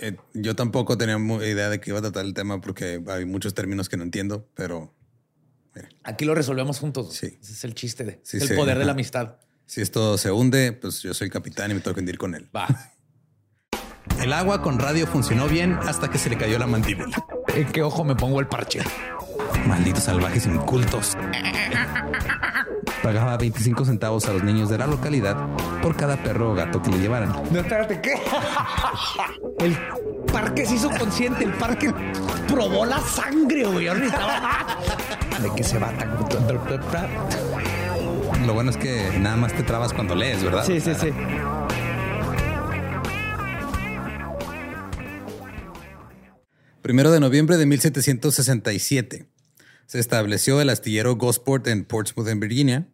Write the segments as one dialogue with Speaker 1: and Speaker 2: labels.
Speaker 1: Eh, yo tampoco tenía idea de qué iba a tratar el tema porque hay muchos términos que no entiendo, pero
Speaker 2: Aquí lo resolvemos juntos.
Speaker 1: Sí.
Speaker 2: Ese es el chiste de
Speaker 1: Sí,
Speaker 2: el
Speaker 1: sí,
Speaker 2: poder de la amistad.
Speaker 1: si esto se hunde, pues yo soy el capitán y me tengo que hundir con él.
Speaker 2: Va.
Speaker 1: El agua con radio funcionó bien hasta que se le cayó la mandíbula.
Speaker 2: ¿En qué ojo me pongo el parche?
Speaker 1: Malditos salvajes incultos. Pagaba 25 centavos a los niños de la localidad por cada perro o gato que le llevaran.
Speaker 2: No, espérate, ¿qué? El parque se hizo consciente, el parque probó la sangre, güey. ¿De qué se va tan?
Speaker 1: Lo bueno es que nada más te trabas cuando lees, ¿verdad?
Speaker 2: Sí, sí, sí.
Speaker 1: Primero de noviembre de 1767 se estableció el astillero Gosport en Portsmouth, en Virginia.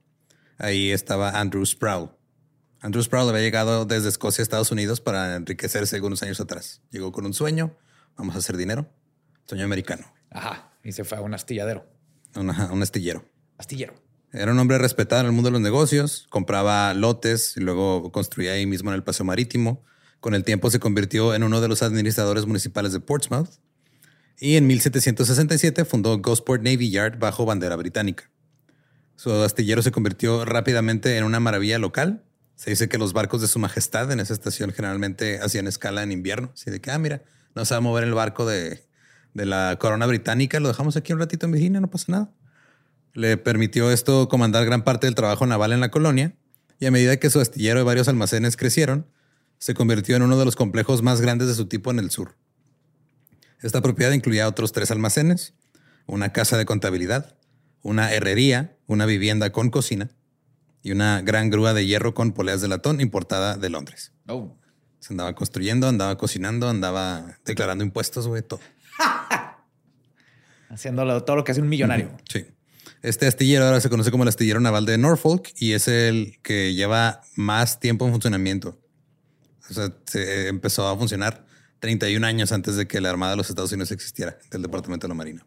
Speaker 1: Ahí estaba Andrew Sproul. Andrew Sproul había llegado desde Escocia a Estados Unidos para enriquecerse algunos años atrás. Llegó con un sueño, vamos a hacer dinero. Sueño americano,
Speaker 2: Ajá. Y se fue a un astilladero.
Speaker 1: Una- un astillero.
Speaker 2: Astillero.
Speaker 1: Era un hombre respetado en el mundo de los negocios, compraba lotes y luego construía ahí mismo en el paseo marítimo. Con el tiempo se convirtió en uno de los administradores municipales de Portsmouth y en 1767 fundó Gosport Navy Yard bajo bandera británica. Su astillero se convirtió rápidamente en una maravilla local. Se dice que los barcos de su majestad en esa estación generalmente hacían escala en invierno. Así de que, ah, mira, no se va a mover el barco de, de la corona británica, lo dejamos aquí un ratito en Virginia, no pasa nada. Le permitió esto comandar gran parte del trabajo naval en la colonia y a medida que su astillero y varios almacenes crecieron, se convirtió en uno de los complejos más grandes de su tipo en el sur. Esta propiedad incluía otros tres almacenes, una casa de contabilidad, una herrería, una vivienda con cocina y una gran grúa de hierro con poleas de latón importada de Londres.
Speaker 3: Oh.
Speaker 1: Se andaba construyendo, andaba cocinando, andaba declarando impuestos, güey, todo.
Speaker 3: Haciendo todo lo que hace un millonario.
Speaker 1: Sí. Este astillero ahora se conoce como el astillero naval de Norfolk y es el que lleva más tiempo en funcionamiento. O sea, se empezó a funcionar 31 años antes de que la Armada de los Estados Unidos existiera, del Departamento de la Marina.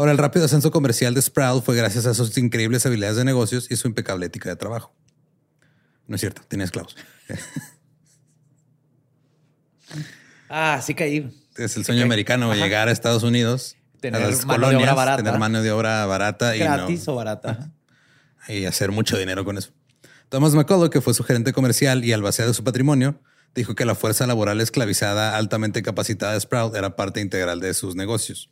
Speaker 1: Ahora, el rápido ascenso comercial de Sproul fue gracias a sus increíbles habilidades de negocios y su impecable ética de trabajo. No es cierto, tenía esclavos.
Speaker 3: Ah, sí caí.
Speaker 1: Es el sueño americano,
Speaker 3: Ajá.
Speaker 1: llegar a Estados Unidos,
Speaker 3: Tener
Speaker 1: a las
Speaker 3: mano de obra barata.
Speaker 1: tener mano de obra barata y,
Speaker 3: Gratis
Speaker 1: no-
Speaker 3: o barata.
Speaker 1: y hacer mucho dinero con eso. Thomas McCullough, que fue su gerente comercial y albacea de su patrimonio, dijo que la fuerza laboral esclavizada altamente capacitada de Sprout era parte integral de sus negocios.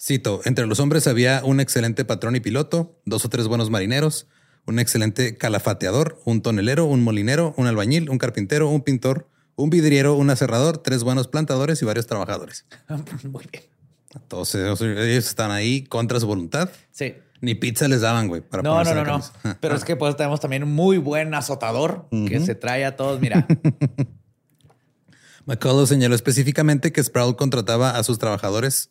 Speaker 1: Cito, entre los hombres había un excelente patrón y piloto, dos o tres buenos marineros, un excelente calafateador, un tonelero, un molinero, un albañil, un carpintero, un pintor, un vidriero, un aserrador, tres buenos plantadores y varios trabajadores.
Speaker 3: Muy bien.
Speaker 1: Todos ellos, están ahí contra su voluntad.
Speaker 3: Sí.
Speaker 1: Ni pizza les daban, güey, para
Speaker 3: No, no, no, no. Pero es que pues tenemos también un muy buen azotador que se trae a todos. Mira,
Speaker 1: McCullough señaló específicamente que Sproul contrataba a sus trabajadores,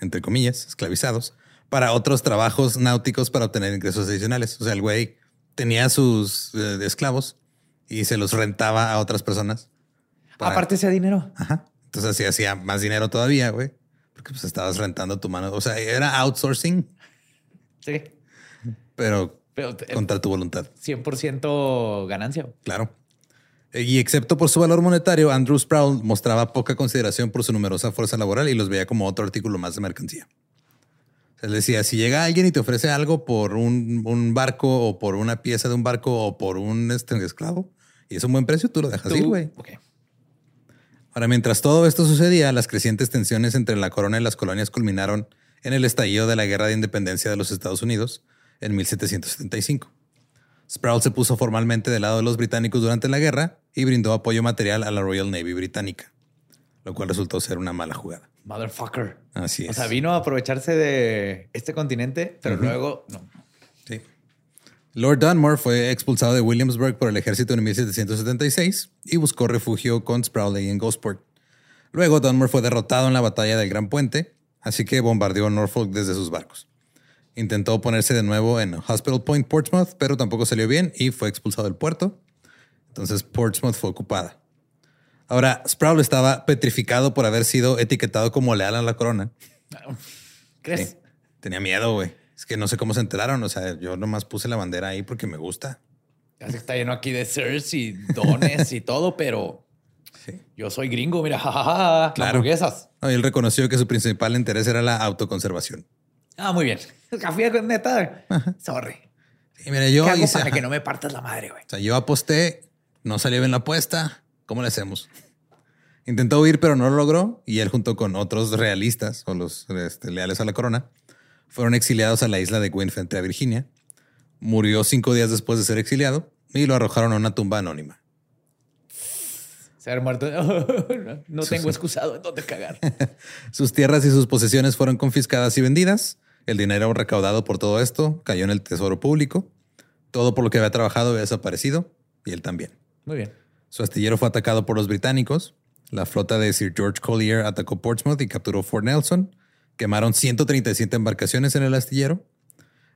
Speaker 1: entre comillas, esclavizados, para otros trabajos náuticos para obtener ingresos adicionales. O sea, el güey tenía sus eh, esclavos y se los rentaba a otras personas. para-
Speaker 3: aparte ese dinero.
Speaker 1: Ajá. Entonces así hacía más dinero todavía, güey. Porque pues estabas rentando tu mano. O sea, era outsourcing,
Speaker 3: Sí.
Speaker 1: pero
Speaker 3: Pero
Speaker 1: contra tu voluntad.
Speaker 3: 100% ganancia.
Speaker 1: Claro. Eh, Y excepto por su valor monetario, Andrew Sproul mostraba poca consideración por su numerosa fuerza laboral y los veía como otro artículo más de mercancía. Él decía, si llega alguien y te ofrece algo por un, un barco o por una pieza de un barco o por un este, esclavo y es un buen precio, tú lo dejas ir,
Speaker 3: Tú-
Speaker 1: güey.
Speaker 3: Ok.
Speaker 1: Ahora, mientras todo esto sucedía, las crecientes tensiones entre la corona y las colonias culminaron en el estallido de la Guerra de Independencia de los Estados Unidos en 1775. Sproul se puso formalmente del lado de los británicos durante la guerra y brindó apoyo material a la Royal Navy británica, lo cual resultó ser una mala jugada.
Speaker 3: Motherfucker.
Speaker 1: Así es.
Speaker 3: O sea, vino a aprovecharse de este continente, pero luego no.
Speaker 1: Sí. Lord Dunmore fue expulsado de Williamsburg por el ejército en 1776 y buscó refugio con Sproul ahí en Gosport. Luego Dunmore fue derrotado en la batalla del Gran Puente, así que bombardeó Norfolk desde sus barcos. Intentó ponerse de nuevo en Hospital Point, Portsmouth, pero tampoco salió bien y fue expulsado del puerto. Entonces Portsmouth fue ocupada. Ahora, Sproul estaba petrificado por haber sido etiquetado como leal a la corona.
Speaker 3: ¿Crees?
Speaker 1: Sí. Tenía miedo, güey. Es que no sé cómo se enteraron. O sea, yo nomás puse la bandera ahí porque me gusta.
Speaker 3: Casi está lleno aquí de sirs y dones y todo, pero
Speaker 1: Sí.
Speaker 3: yo soy gringo, mira, jajaja,
Speaker 1: Claro.
Speaker 3: hamburguesas.
Speaker 1: No, y él reconoció que su principal interés era la autoconservación.
Speaker 3: Ah, muy bien. Café con neta. Sorry.
Speaker 1: Y mira, yo
Speaker 3: ¿Qué hago
Speaker 1: hice-
Speaker 3: para
Speaker 1: ajá.
Speaker 3: que no me partas la madre, güey?
Speaker 1: O sea, yo aposté, no salió bien la apuesta. ¿Cómo le hacemos? Intentó huir, pero no lo logró. Y él, junto con otros realistas o los este, leales a la corona, fueron exiliados a la isla de Gwyn frente a Virginia. Murió cinco días después de ser exiliado y lo arrojaron a una tumba anónima.
Speaker 3: Ser muerto. no no tengo excusado en dónde cagar.
Speaker 1: Sus tierras y sus posesiones fueron confiscadas y vendidas. El dinero recaudado por todo esto cayó en el tesoro público. Todo por lo que había trabajado había desaparecido y él también.
Speaker 3: Muy bien.
Speaker 1: Su astillero fue atacado por los británicos. La flota de Sir George Collier atacó Portsmouth y capturó Fort Nelson. Quemaron 137 embarcaciones en el astillero,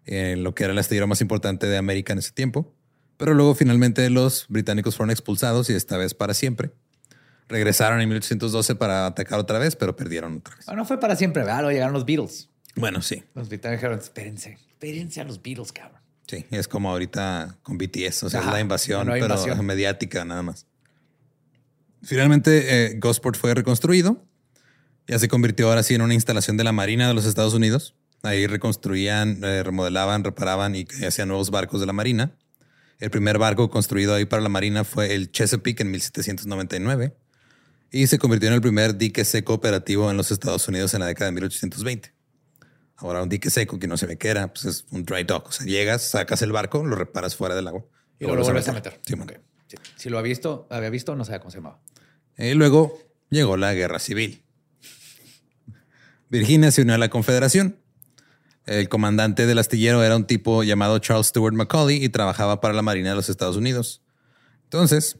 Speaker 1: en lo que era el astillero más importante de América en ese tiempo. Pero luego finalmente los británicos fueron expulsados y esta vez para siempre. Regresaron en 1812 para atacar otra vez, pero perdieron otra vez.
Speaker 3: No fue para siempre, ¿verdad? Luego llegaron los Beatles.
Speaker 1: Bueno, sí,
Speaker 3: Los británicos dijeron, espérense, espérense a los Beatles, cabrón.
Speaker 1: sí. Es como ahorita con BTS, o sea,
Speaker 3: Ajá,
Speaker 1: es la invasión, pero
Speaker 3: invasión.
Speaker 1: mediática nada más. Finalmente, eh, Gosport fue reconstruido. Ya se convirtió ahora sí en una instalación de la Marina de los Estados Unidos. Ahí reconstruían, eh, remodelaban, reparaban y hacían nuevos barcos de la Marina. El primer barco construido ahí para la Marina fue el Chesapeake en 1799 y se convirtió en el primer dique seco operativo en los Estados Unidos en la década de 1820. Ahora un dique seco que no se ve qué era, pues es un dry dock. O sea, llegas, sacas el barco, lo reparas fuera del agua.
Speaker 3: Y luego lo vuelves a meter.
Speaker 1: Sí, man.
Speaker 3: Ok. Sí. Si lo había visto, había visto, no sabía cómo se llamaba.
Speaker 1: Y luego llegó la guerra civil. Virginia se unió a la Confederación. El comandante del astillero era un tipo llamado Charles Stewart Macaulay y trabajaba para la Marina de los Estados Unidos. Entonces,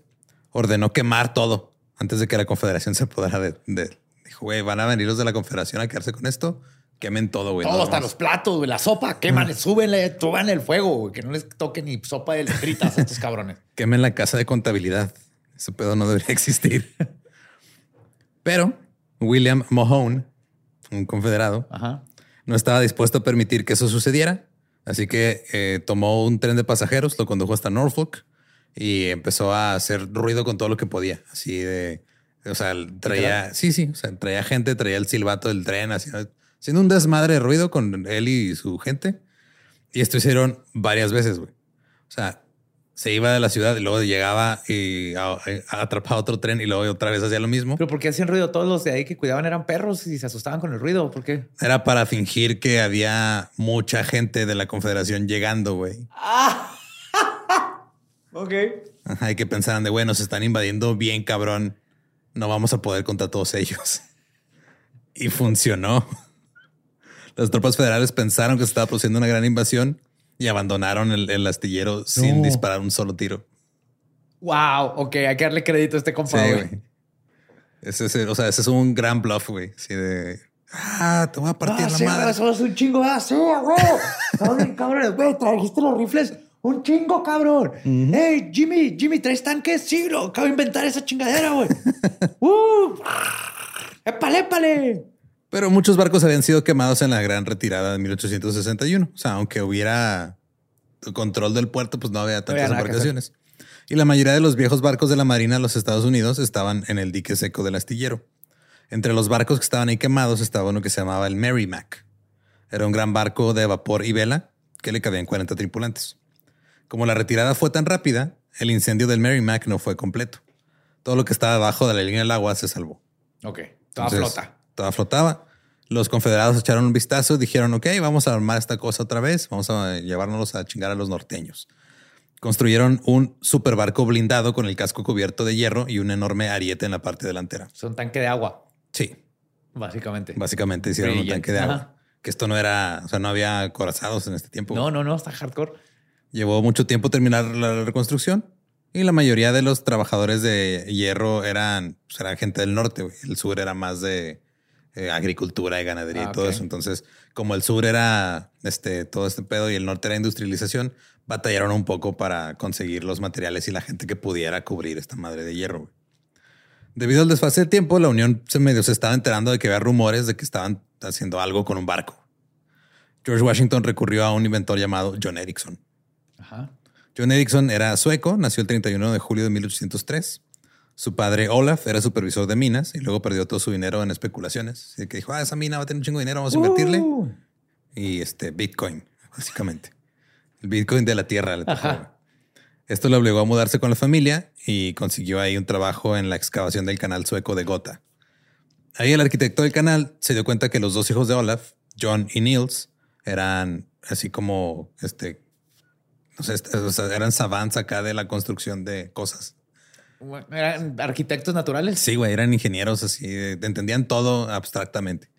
Speaker 1: ordenó quemar todo antes de que la Confederación se apoderara de, de- Dijo, güey, van a venir los de la Confederación a quedarse con esto. Quemen todo, güey.
Speaker 4: Todo,
Speaker 1: no
Speaker 4: hasta
Speaker 1: vamos".
Speaker 4: los platos, güey, la sopa, quémale, súbenle, suban el fuego, güey, que no les toque ni sopa de letritas a estos cabrones.
Speaker 1: Quemen la casa de contabilidad. Ese pedo no debería existir. Pero William Mahone, un confederado,
Speaker 4: Ajá.
Speaker 1: no estaba dispuesto a permitir que eso sucediera. Así que eh, tomó un tren de pasajeros, lo condujo hasta Norfolk y empezó a hacer ruido con todo lo que podía. Así de, o sea, traía, sí, sí, o sea, traía gente, traía el silbato del tren, haciendo, haciendo un desmadre de ruido con él y su gente. Y esto hicieron varias veces, güey. O sea, se iba de la ciudad y luego llegaba y a- a- atrapaba otro tren y luego otra vez hacía lo mismo.
Speaker 4: Pero ¿por qué hacían ruido? Todos los de ahí que cuidaban eran perros y se asustaban con el ruido. ¿Por qué?
Speaker 1: Era para fingir que había mucha gente de la Confederación llegando, güey.
Speaker 4: Ok.
Speaker 1: Ajá, y que pensaran de, bueno, se están invadiendo bien cabrón. No vamos a poder contra todos ellos. Y funcionó. Las tropas federales pensaron que se estaba produciendo una gran invasión y abandonaron el, el astillero sin disparar un solo tiro.
Speaker 4: Wow. Ok, hay que darle crédito a este
Speaker 1: Sí,
Speaker 4: compa, güey.
Speaker 1: güey. Ese, es o sea, ese es un gran bluff, güey. Así de, ah, te voy a partir
Speaker 4: Ah,
Speaker 1: la
Speaker 4: sí,
Speaker 1: madre.
Speaker 4: güey, somos un chingo, ah, sí, güey. Cabrones, güey. Trajiste los rifles. Un chingo, cabrón. Hey, Jimmy, Jimmy, ¿traes tanques? Sí, lo acabo de inventar esa chingadera, güey. ¡Uh! ¡Épale, épale!
Speaker 1: Pero muchos barcos habían sido quemados en la gran retirada de 1861. O sea, aunque hubiera control del puerto, pues no había tantas
Speaker 4: había
Speaker 1: embarcaciones. Y la mayoría de los viejos barcos de la Marina de los Estados Unidos estaban en el dique seco del astillero. Entre los barcos que estaban ahí quemados estaba uno que se llamaba el Merrimack. Era un gran barco de vapor y vela que le cabían 40 tripulantes. Como la retirada fue tan rápida, el incendio del Merrimack no fue completo. Todo lo que estaba abajo de la línea del agua se salvó.
Speaker 4: Ok, toda
Speaker 1: Entonces,
Speaker 4: flota.
Speaker 1: Toda flotaba. Los confederados echaron un vistazo y dijeron, ok, vamos a armar esta cosa otra vez, vamos a llevárnoslos a chingar a los norteños. Construyeron un super barco blindado con el casco cubierto de hierro y un enorme ariete en la parte delantera.
Speaker 4: Es un tanque de agua,
Speaker 1: Sí,
Speaker 4: básicamente.
Speaker 1: básicamente hicieron un tanque de agua.
Speaker 4: Ajá.
Speaker 1: Que esto no era, o sea, no había acorazados en este tiempo.
Speaker 4: No, no, no, está hardcore.
Speaker 1: Llevó mucho tiempo terminar la reconstrucción y la mayoría de los trabajadores de hierro eran, pues, eran gente del norte. güey. El sur era más de eh, agricultura y ganadería
Speaker 4: Ah,
Speaker 1: y todo
Speaker 4: ok.
Speaker 1: eso. Entonces, como el sur era este, todo este pedo y el norte era industrialización, batallaron un poco para conseguir los materiales y la gente que pudiera cubrir esta madre de hierro. güey. Debido al desfase de tiempo, la Unión se medio se estaba enterando de que había rumores de que estaban haciendo algo con un barco. George Washington recurrió a un inventor llamado John Erickson.
Speaker 4: Ajá.
Speaker 1: John Erickson era sueco, nació el 31 de julio de 1803. Su padre Olaf era supervisor de minas y luego perdió todo su dinero en especulaciones. Así que dijo, ah, esa mina va a tener un chingo de dinero, vamos a invertirle.
Speaker 4: Uh.
Speaker 1: Y este Bitcoin, básicamente. El Bitcoin de la tierra. Esto le obligó a mudarse con la familia y consiguió ahí un trabajo en la excavación del canal sueco de Gotha. Ahí el arquitecto del canal se dio cuenta que los dos hijos de Olaf, John y Niels, eran así como este, no sé, eran savants acá de la construcción de cosas.
Speaker 4: ¿Eran arquitectos naturales?
Speaker 1: Sí, güey, eran ingenieros así, entendían todo abstractamente.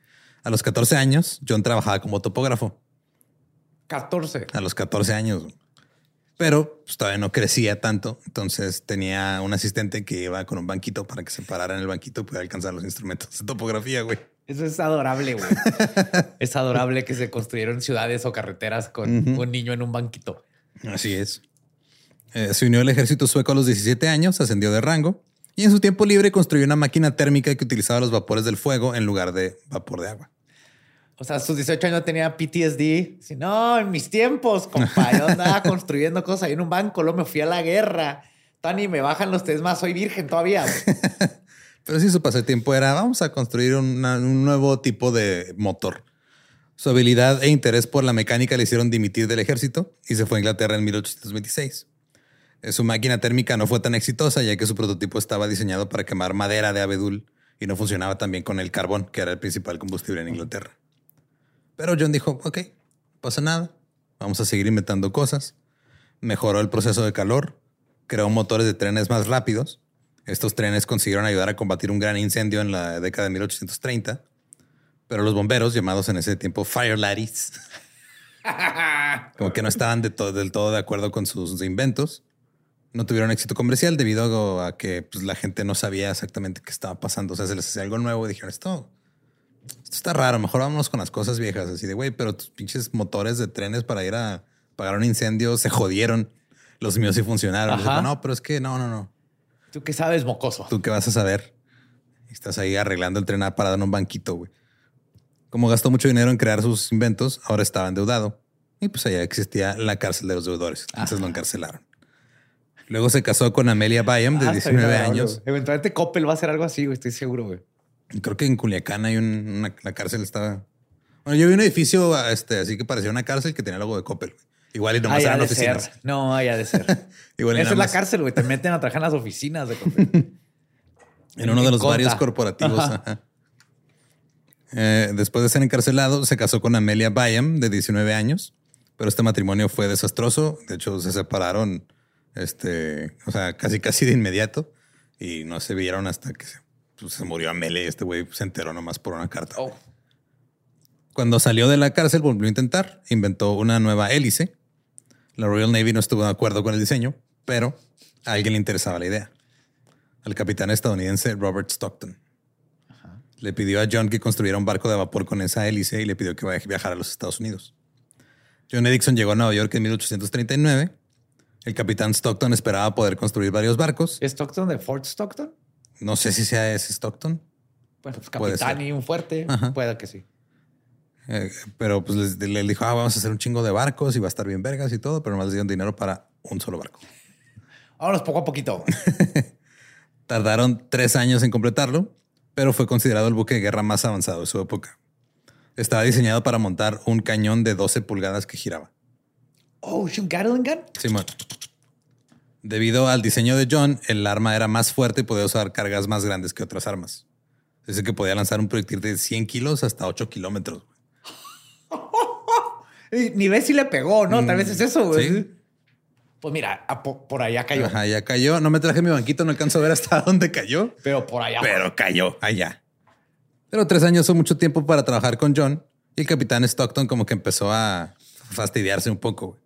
Speaker 1: A los 14 años, John trabajaba como topógrafo.
Speaker 4: 14.
Speaker 1: A los 14 años. Pero pues, todavía no crecía tanto. Entonces tenía un asistente que iba con un banquito para que se parara en el banquito y pudiera alcanzar los instrumentos de topografía, güey.
Speaker 4: Eso es adorable, güey. es adorable que se construyeron ciudades o carreteras con un niño en un banquito.
Speaker 1: Así es. Eh, se unió al ejército sueco a los 17 años, ascendió de rango y en su tiempo libre construyó una máquina térmica que utilizaba los vapores del fuego en lugar de vapor de agua.
Speaker 4: O sea, a sus 18 años tenía PTSD. Si no, en mis tiempos, compa, yo andaba construyendo cosas ahí en un banco, luego me fui a la guerra. Tani, me bajan los tres más, soy virgen todavía.
Speaker 1: Pero sí, su pasatiempo era vamos a construir una- un nuevo tipo de motor. Su habilidad e interés por la mecánica le hicieron dimitir del ejército y se fue a Inglaterra en 1826. Su máquina térmica no fue tan exitosa ya que su prototipo estaba diseñado para quemar madera de abedul y no funcionaba tan bien con el carbón, que era el principal combustible en Inglaterra. Pero John dijo, ok, pasa nada, vamos a seguir inventando cosas. Mejoró el proceso de calor, creó motores de trenes más rápidos. Estos trenes consiguieron ayudar a combatir un gran incendio en la década de 1830. Pero los bomberos, llamados en ese tiempo Fire Laddies, como que no estaban del todo de acuerdo con sus inventos. No tuvieron éxito comercial debido a que pues, la gente no sabía exactamente qué estaba pasando. O sea, se les hacía algo nuevo y dijeron esto, esto está raro. Mejor vámonos con las cosas viejas. Así de güey, pero tus pinches motores de trenes para ir a pagar un incendio se jodieron. Los míos sí funcionaron. No, pero es que no, no, no.
Speaker 2: ¿Tú qué sabes, mocoso?
Speaker 1: ¿Tú qué vas a saber? Estás ahí arreglando el tren parado en un banquito, güey. Como gastó mucho dinero en crear sus inventos, ahora estaba endeudado. Y pues allá existía la cárcel de los deudores. Entonces lo encarcelaron. Luego se casó con Amelia Bayam, de
Speaker 2: Ah, está bien
Speaker 1: 19
Speaker 2: agradable,
Speaker 1: años.
Speaker 2: Eventualmente Coppel va a hacer algo así, güey. Estoy seguro, güey.
Speaker 1: Creo que en Culiacán hay un- una la cárcel estaba. Bueno, yo vi un edificio este, así que parecía una cárcel que tenía el logo de Coppel. güey. Igual y nomás
Speaker 2: Ay,
Speaker 1: eran
Speaker 2: de
Speaker 1: oficinas.
Speaker 2: ser. No, hay ha de ser.
Speaker 1: Igual
Speaker 2: Esa es la cárcel, güey. Te meten a trabajar en las oficinas de Coppel.
Speaker 1: En uno de los
Speaker 2: Conta.
Speaker 1: varios corporativos.
Speaker 2: Ajá.
Speaker 1: ajá. Eh, después de ser encarcelado, se casó con Amelia Bayam, de 19 años, pero este matrimonio fue desastroso. De hecho, se separaron, este, o sea, casi casi de inmediato y no se vieron hasta que se, pues, se murió Amelia y este güey se enteró nomás por una carta.
Speaker 2: Oh.
Speaker 1: Cuando salió de la cárcel, volvió a intentar, inventó una nueva hélice. La Royal Navy no estuvo de acuerdo con el diseño, pero a alguien le interesaba la idea. Al capitán estadounidense Robert Stockton. Le pidió a John que construyera un barco de vapor con esa hélice y le pidió que viajara a los Estados Unidos. John Erickson llegó a Nueva York en 1839. El capitán Stockton esperaba poder construir varios barcos.
Speaker 2: ¿Es Stockton de Fort Stockton?
Speaker 1: No sé si sea ese Stockton,
Speaker 2: Bueno, pues capitán y un fuerte.
Speaker 1: Ajá.
Speaker 2: Puede que sí.
Speaker 1: Eh, pero pues les- le dijo, ah, vamos a hacer un chingo de barcos y va a estar bien vergas y todo, pero nomás les dieron dinero para un solo barco.
Speaker 2: Vámonos poco a poquito.
Speaker 1: Tardaron tres años en completarlo, pero fue considerado el buque de guerra más avanzado de su época. Estaba diseñado para montar un cañón de 12 pulgadas que giraba.
Speaker 2: Oh, ¿es un Gatling gun?
Speaker 1: Simón. Debido al diseño de John, el arma era más fuerte y podía usar cargas más grandes que otras armas. Dice que podía lanzar un proyectil de 100 kilos hasta 8 kilómetros.
Speaker 2: Ni ves si le pegó, ¿no? Tal vez es eso, güey.
Speaker 1: Sí.
Speaker 2: Pues mira, por allá cayó.
Speaker 1: Ajá, ya cayó. No me traje mi banquito, no alcanzo a ver hasta dónde cayó.
Speaker 2: Pero por allá.
Speaker 1: pero cayó allá. Pero tres años son mucho tiempo para trabajar con John y el capitán Stockton como que empezó a fastidiarse un poco. güey.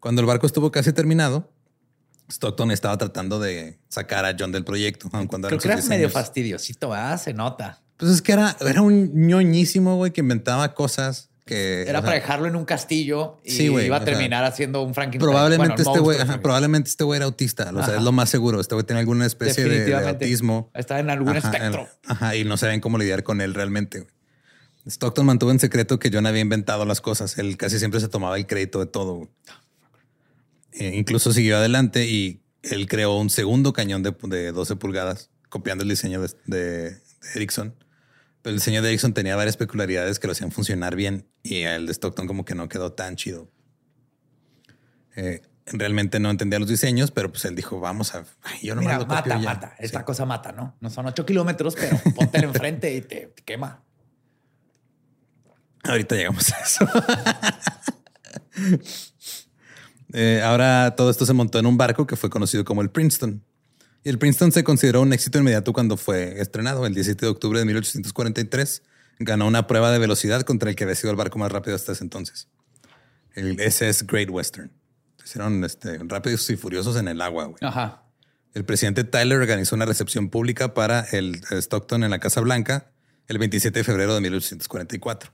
Speaker 1: Cuando el barco estuvo casi terminado, Stockton estaba tratando de sacar a John del proyecto, aun cuando
Speaker 2: Creo que era medio fastidiosito. Se nota.
Speaker 1: Pues es que era, era un ñoñísimo, güey, que inventaba cosas que...
Speaker 2: Era
Speaker 1: sea,
Speaker 2: para dejarlo en un castillo y
Speaker 1: Sí,
Speaker 2: iba a
Speaker 1: o sea,
Speaker 2: terminar haciendo un Frankenstein.
Speaker 1: Probablemente
Speaker 2: Bueno,
Speaker 1: este güey, probablemente este güey era autista, o sea, es lo más seguro. Este güey tiene alguna especie de- autismo.
Speaker 2: Está en algún
Speaker 1: Ajá,
Speaker 2: espectro.
Speaker 1: en- ajá, y no saben cómo lidiar con él realmente. Stockton mantuvo en secreto que John había inventado las cosas. Él casi siempre se tomaba el crédito de todo. Eh, incluso siguió adelante y él creó un segundo cañón de, de 12 pulgadas, copiando el diseño de, de- Ericsson. Pero el diseño de Ericsson tenía varias peculiaridades que lo hacían funcionar bien y el de Stockton como que no quedó tan chido. Eh, realmente no entendía los diseños, pero pues él dijo, vamos a... Ay, yo nomás
Speaker 2: Mira,
Speaker 1: lo copio
Speaker 2: mata,
Speaker 1: y ya".
Speaker 2: mata. Esta
Speaker 1: Sí.
Speaker 2: cosa mata, ¿no? No son ocho kilómetros, pero póntelo enfrente y te, te quema.
Speaker 1: Ahorita llegamos a eso. Eh, ahora todo esto se montó en un barco que fue conocido como el Princeton. Y el Princeton se consideró un éxito inmediato cuando fue estrenado el 17 de octubre de 1843. Ganó una prueba de velocidad contra el que había sido el barco más rápido hasta ese entonces. El SS Great Western. Hicieron este, rápidos y furiosos en el agua. güey.
Speaker 2: Ajá.
Speaker 1: El presidente Tyler organizó una recepción pública para el Stockton en la Casa Blanca el 27 de febrero de 1844.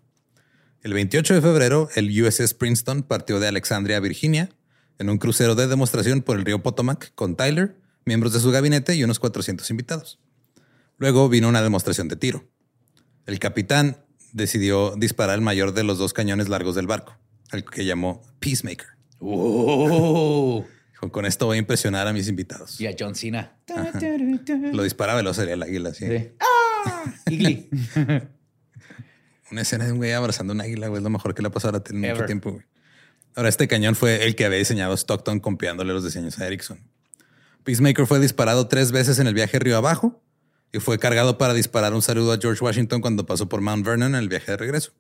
Speaker 1: El 28 de febrero, el USS Princeton partió de Alexandria, Virginia, en un crucero de demostración por el río Potomac con Tyler, miembros de su gabinete y unos 400 invitados. Luego vino una demostración de tiro. El capitán decidió disparar el mayor de los dos cañones largos del barco, al que llamó Peacemaker. Dijo, con esto voy a impresionar a mis invitados.
Speaker 2: y a John Cena.
Speaker 1: Lo disparaba veloz sería el águila, sí.
Speaker 2: Sí. ¡Ah!
Speaker 1: Una escena de un güey abrazando un águila, güey, es lo mejor que le ha pasado a la tele en mucho tiempo, güey. Ahora, este cañón fue el que había diseñado Stockton copiándole los diseños a Ericsson. Peacemaker fue disparado tres veces en el viaje río abajo y fue cargado para disparar un saludo a George Washington cuando pasó por Mount Vernon en el viaje de regreso.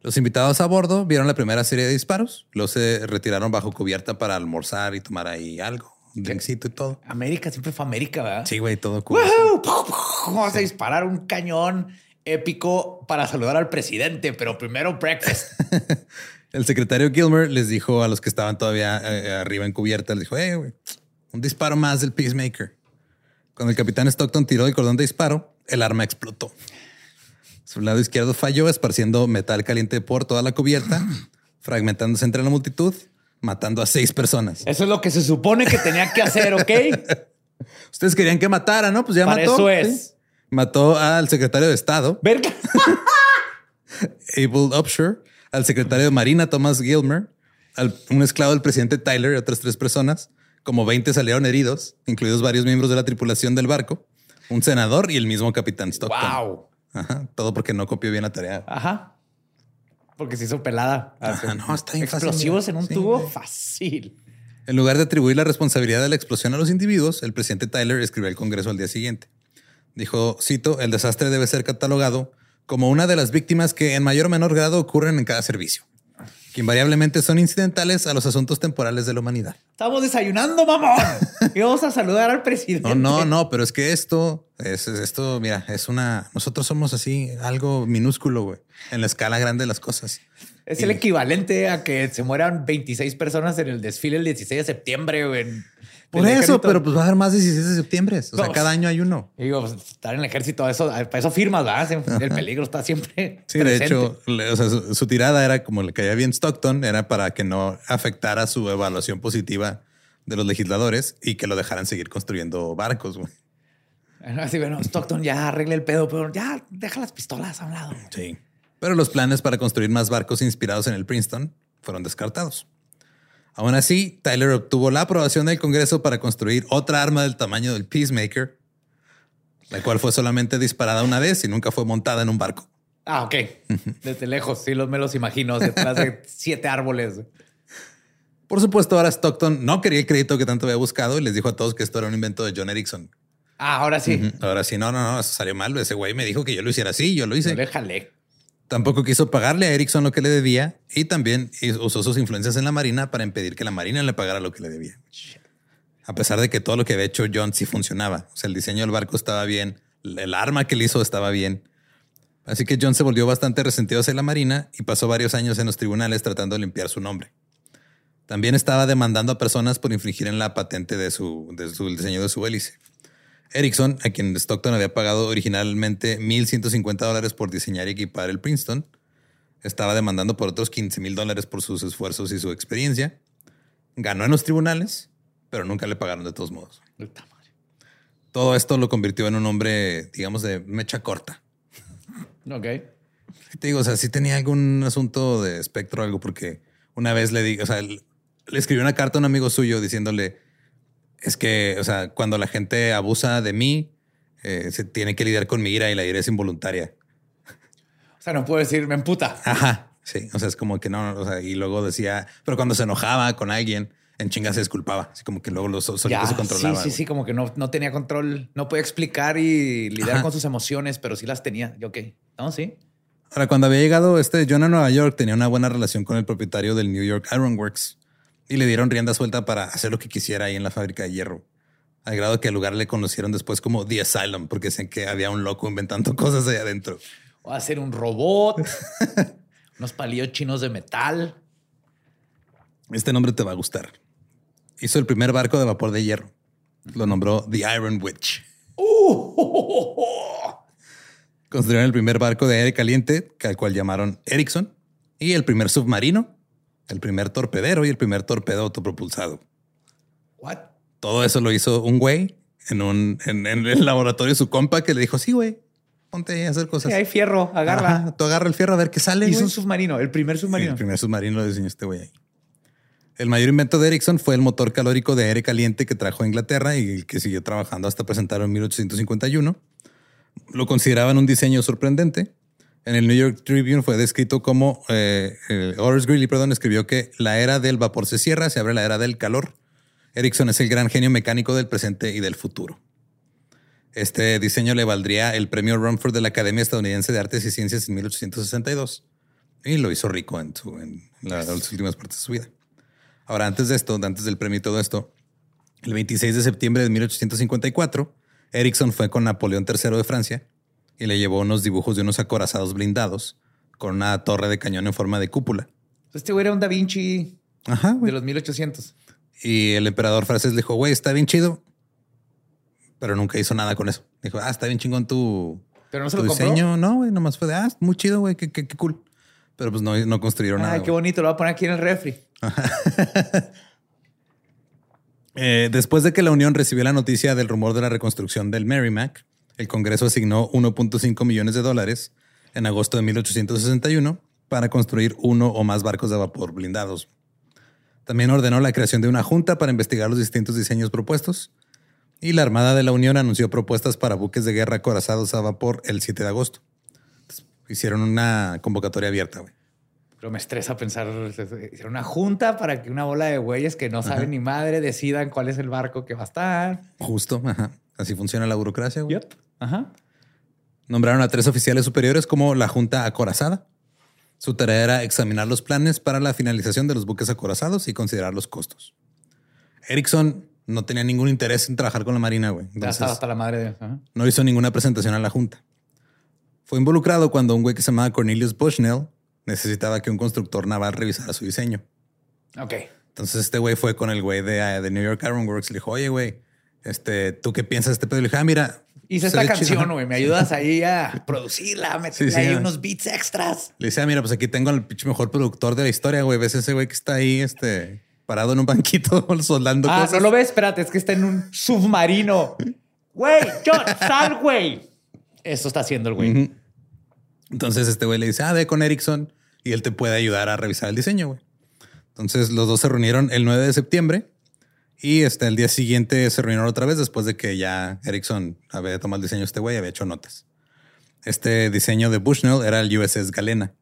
Speaker 1: Los invitados a bordo vieron la primera serie de disparos, luego se retiraron bajo cubierta para almorzar y tomar ahí algo, un drinkcito y todo.
Speaker 2: América siempre fue América, ¿verdad?
Speaker 1: Sí, güey, todo cool.
Speaker 2: Vamos a disparar un cañón
Speaker 4: épico para saludar al presidente, pero primero breakfast.
Speaker 1: El secretario Gilmer les dijo a los que estaban todavía eh, arriba en cubierta, les dijo, eh, güey, un disparo más del Peacemaker. Cuando el capitán Stockton tiró el cordón de disparo, el arma explotó. Su lado izquierdo falló, esparciendo metal caliente por toda la cubierta, fragmentándose entre la multitud, matando a seis personas.
Speaker 4: Eso es lo que se supone que tenía que hacer, ¿ok?
Speaker 1: Ustedes querían que matara, ¿no? Pues ya
Speaker 4: Para
Speaker 1: mató.
Speaker 4: eso es.
Speaker 1: Sí. Mató al secretario de Estado,
Speaker 4: Verga.
Speaker 1: Abel Upshur, al secretario de Marina, Thomas Gilmer, al, un esclavo del presidente Tyler y otras tres personas. Como 20 salieron heridos, incluidos varios miembros de la tripulación del barco, un senador y el mismo capitán Stockton.
Speaker 4: Wow.
Speaker 1: Ajá, todo porque no copió bien la tarea.
Speaker 4: Ajá. Porque se hizo pelada.
Speaker 1: Ajá, no, está bien fácil,
Speaker 4: Explosivos en un
Speaker 1: sí,
Speaker 4: tubo, fácil.
Speaker 1: En lugar de atribuir la responsabilidad de la explosión a los individuos, el presidente Tyler escribió al Congreso al día siguiente. Dijo, cito, el desastre debe ser catalogado como una de las víctimas que en mayor o menor grado ocurren en cada servicio, que invariablemente son incidentales a los asuntos temporales de la humanidad.
Speaker 4: Estamos desayunando, mamón. y vamos a saludar al presidente.
Speaker 1: No, no, no, pero es que esto, es, es esto, mira, es una, nosotros somos así, algo minúsculo, güey, en la escala grande de las cosas.
Speaker 4: Es el equivalente a que se mueran 26 personas en el desfile el 16 de septiembre. güey, en
Speaker 1: Por eso,
Speaker 4: ejército.
Speaker 1: pero pues va a haber más de 16 de septiembre. O sea,
Speaker 4: No.
Speaker 1: cada año hay uno.
Speaker 4: Digo, pues, estar en el ejército, eso, para eso firmas, ¿verdad? El peligro está siempre.
Speaker 1: Sí, de hecho, o sea, su, su tirada era como le caía bien Stockton, era para que no afectara su evaluación positiva de los legisladores y que lo dejaran seguir construyendo barcos. güey.
Speaker 4: Así, bueno, Stockton ya arregle el pedo, pero ya deja las pistolas a un lado.
Speaker 1: Sí. Pero los planes para construir más barcos inspirados en el Princeton fueron descartados. Aún así, Tyler obtuvo la aprobación del Congreso para construir otra arma del tamaño del Peacemaker, la cual fue solamente disparada una vez y nunca fue montada en un barco.
Speaker 4: Ah, ok. Desde lejos, sí, los, me los imagino, detrás de siete árboles.
Speaker 1: Por supuesto, ahora Stockton no quería el crédito que tanto había buscado y les dijo a todos que esto era un invento de John Erickson.
Speaker 4: Ah, ahora sí.
Speaker 1: Ahora sí, no, no, no, eso salió mal. Ese güey me dijo que yo lo hiciera así, yo lo hice.
Speaker 4: Yo le jalé.
Speaker 1: Tampoco quiso pagarle a Erickson lo que le debía y también usó sus influencias en la Marina para impedir que la Marina le pagara lo que le debía. A pesar de que todo lo que había hecho John sí funcionaba. O sea, el diseño del barco estaba bien, el arma que le hizo estaba bien. Así que John se volvió bastante resentido hacia la Marina y pasó varios años en los tribunales tratando de limpiar su nombre. También estaba demandando a personas por infringir en la patente de su, diseño de su hélice. Erickson, a quien Stockton había pagado originalmente 1.150 dólares por diseñar y equipar el Princeton, estaba demandando por otros 15 mil dólares por sus esfuerzos y su experiencia. Ganó en los tribunales, pero nunca le pagaron de todos modos. Todo esto lo convirtió en un hombre, digamos, de mecha corta.
Speaker 4: Ok.
Speaker 1: Te digo, o sea, sí tenía algún asunto de espectro algo, porque una vez le di, o sea, le escribió una carta a un amigo suyo diciéndole, es que, o sea, cuando la gente abusa de mí, eh, se tiene que lidiar con mi ira y la ira es involuntaria.
Speaker 4: O sea, no puedo decir, me emputa.
Speaker 1: Ajá. Sí, o sea, es como que no, o sea, y luego decía, pero cuando se enojaba con alguien, en chinga se disculpaba, así como que luego los solito
Speaker 4: Ya,
Speaker 1: se controlaba.
Speaker 4: sí, sí, sí, como que no, no tenía control, no podía explicar y lidiar
Speaker 1: Ajá.
Speaker 4: con sus emociones, pero sí las tenía. Yo, ok. No, sí.
Speaker 1: Ahora, cuando había llegado este John a Nueva York, tenía una buena relación con el propietario del New York Iron Works y le dieron rienda suelta para hacer lo que quisiera ahí en la fábrica de hierro. Al grado que al lugar le conocieron después como The Asylum, porque decían que había un loco inventando cosas ahí adentro.
Speaker 4: O hacer un robot, unos palillos chinos de metal.
Speaker 1: Este nombre te va a gustar. Hizo el primer barco de vapor de hierro. Lo nombró The Iron Witch. Construyeron el primer barco de aire caliente, al cual llamaron Erickson, y el primer submarino, el primer torpedero y el primer torpedo autopropulsado.
Speaker 4: What?
Speaker 1: Todo eso lo hizo un güey en un en, en el laboratorio de su compa que le dijo, sí, güey, ponte a hacer cosas.
Speaker 4: Sí, hay fierro, agarra.
Speaker 1: Ajá, tú agarra el fierro a ver qué sale.
Speaker 4: Hizo un submarino, el primer
Speaker 1: Sí,
Speaker 4: submarino.
Speaker 1: el primer submarino lo diseñó este güey ahí. El mayor invento de Ericsson fue el motor calórico de aire caliente que trajo a Inglaterra y el que siguió trabajando hasta presentarlo en 1851. Lo consideraban un diseño sorprendente. En el New York Tribune fue descrito como eh, Horace Greeley, perdón, escribió que la era del vapor se cierra, se abre la era del calor. Ericsson es el gran genio mecánico del presente y del futuro. Este diseño le valdría el premio Rumford de la Academia Estadounidense de Artes y Ciencias en 1862 y lo hizo rico en, su- las últimas partes de su vida. Ahora, antes de esto, antes del premio y todo esto, el 26 de septiembre de 1854, Ericsson fue con Napoleón III de Francia y le llevó unos dibujos de unos acorazados blindados con una torre de cañón en forma de cúpula.
Speaker 4: Este güey era un Da Vinci
Speaker 1: Ajá,
Speaker 4: de los 1800.
Speaker 1: Y el emperador francés le dijo, güey, está bien chido. Pero nunca hizo nada con eso. Dijo, ah, está bien chingón tu,
Speaker 4: Pero no se
Speaker 1: tu
Speaker 4: lo compró.
Speaker 1: diseño. No, güey, nomás fue de, ah, muy chido, güey, qué, qué, qué cool. Pero pues no, no construyeron nada.
Speaker 4: Ay, qué
Speaker 1: güey.
Speaker 4: bonito. Lo voy a poner aquí en el refri.
Speaker 1: Eh, después de que la Unión recibió la noticia del rumor de la reconstrucción del Merrimack, el Congreso asignó 1.5 millones de dólares en agosto de 1861 para construir uno o más barcos de vapor blindados. También ordenó la creación de una junta para investigar los distintos diseños propuestos y la Armada de la Unión anunció propuestas para buques de guerra acorazados a vapor el 7 de agosto. Entonces, hicieron una convocatoria abierta. güey.
Speaker 4: Pero me estresa pensar, hicieron una junta para que una bola de güeyes que no saben ni madre decidan cuál es el barco que va a estar.
Speaker 1: Justo, ajá. Así funciona la burocracia. güey.
Speaker 4: Yep. Ajá.
Speaker 1: Nombraron a tres oficiales superiores como la Junta Acorazada. Su tarea era examinar los planes para la finalización de los buques acorazados y considerar los costos. Erickson no tenía ningún interés en trabajar con la Marina, güey.
Speaker 4: Ya estaba hasta la madre de. ajá.
Speaker 1: no hizo ninguna presentación a la Junta. Fue involucrado cuando un güey que se llamaba Cornelius Bushnell necesitaba que un constructor naval revisara su diseño.
Speaker 4: Ok.
Speaker 1: Entonces este güey fue con el güey de, eh, de New York Iron Works y le dijo, oye, güey, este, ¿tú qué piensas de este pedo? Y le dije, ah, mira.
Speaker 4: Hice esta
Speaker 1: ve chido".
Speaker 4: canción, güey. Me ayudas ahí a producirla, meterle
Speaker 1: Sí, sí,
Speaker 4: ahí unos beats extras.
Speaker 1: Le dice, ah, mira, pues aquí tengo al pinche mejor productor de la historia, güey. ¿Ves ese güey que está ahí, este, parado en un banquito soldando
Speaker 4: Ah,
Speaker 1: cosas?
Speaker 4: no lo ves, espérate, es que está en un submarino. Güey, John, sal, güey. Eso está haciendo el güey.
Speaker 1: Entonces este güey le dice, ah, ve con Erickson y él te puede ayudar a revisar el diseño, güey. Entonces los dos se reunieron el 9 de septiembre y este, el día siguiente se reunieron otra vez después de que ya Erickson había tomado el diseño de este güey y había hecho notas. Este diseño de Bushnell era el USS Galena.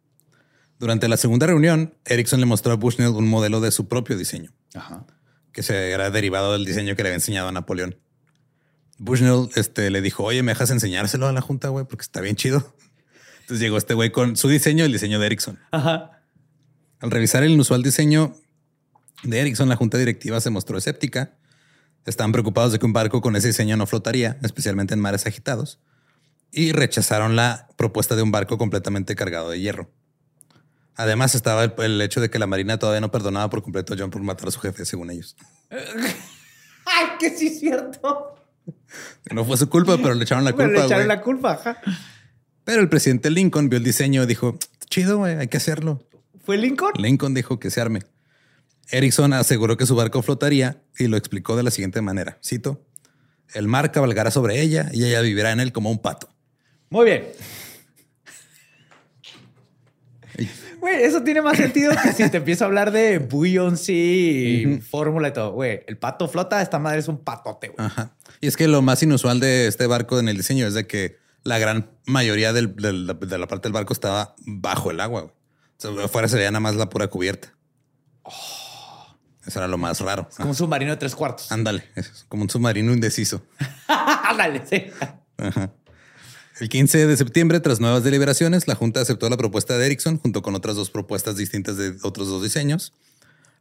Speaker 1: Durante la segunda reunión, Erickson le mostró a Bushnell un modelo de su propio diseño.
Speaker 4: Ajá.
Speaker 1: que se era derivado del diseño que le había enseñado a Napoleón. Bushnell este, le dijo, oye, ¿me dejas enseñárselo a la junta, güey? Porque está bien chido. Entonces llegó este güey con su diseño y el diseño de Erickson.
Speaker 4: Ajá.
Speaker 1: Al revisar el inusual diseño de Erickson, la junta directiva se mostró escéptica. Estaban preocupados de que un barco con ese diseño no flotaría, especialmente en mares agitados, y rechazaron la propuesta de un barco completamente cargado de hierro. Además, estaba el, el hecho de que la Marina todavía no perdonaba por completo a John por matar a su jefe, según ellos.
Speaker 4: Ay, que sí es cierto.
Speaker 1: No fue su culpa, pero le echaron la
Speaker 4: Pero
Speaker 1: culpa.
Speaker 4: le echaron la culpa, ajá.
Speaker 1: Pero el presidente Lincoln vio el diseño y dijo, chido, güey, hay que hacerlo.
Speaker 4: ¿Fue Lincoln?
Speaker 1: Lincoln dijo que se arme. Erickson aseguró que su barco flotaría y lo explicó de la siguiente manera. Cito, el mar cabalgará sobre ella y ella vivirá en él como un pato.
Speaker 4: Muy bien. Güey, eso tiene más sentido que si te empiezo a hablar de buoyancy, fórmula y todo. Güey, el pato flota, esta madre es un patote, güey.
Speaker 1: Ajá. Y es que lo más inusual de este barco en el diseño es de que la gran mayoría del- del- de la parte del barco estaba bajo el agua. güey. O sea, afuera se veía nada más la pura cubierta. Eso era lo más raro.
Speaker 4: Es como un submarino de tres cuartos.
Speaker 1: Ándale, es como un submarino indeciso.
Speaker 4: Ándale, sí.
Speaker 1: Ajá. El 15 de septiembre, tras nuevas deliberaciones, la Junta aceptó la propuesta de Erickson junto con otras dos propuestas distintas de otros dos diseños.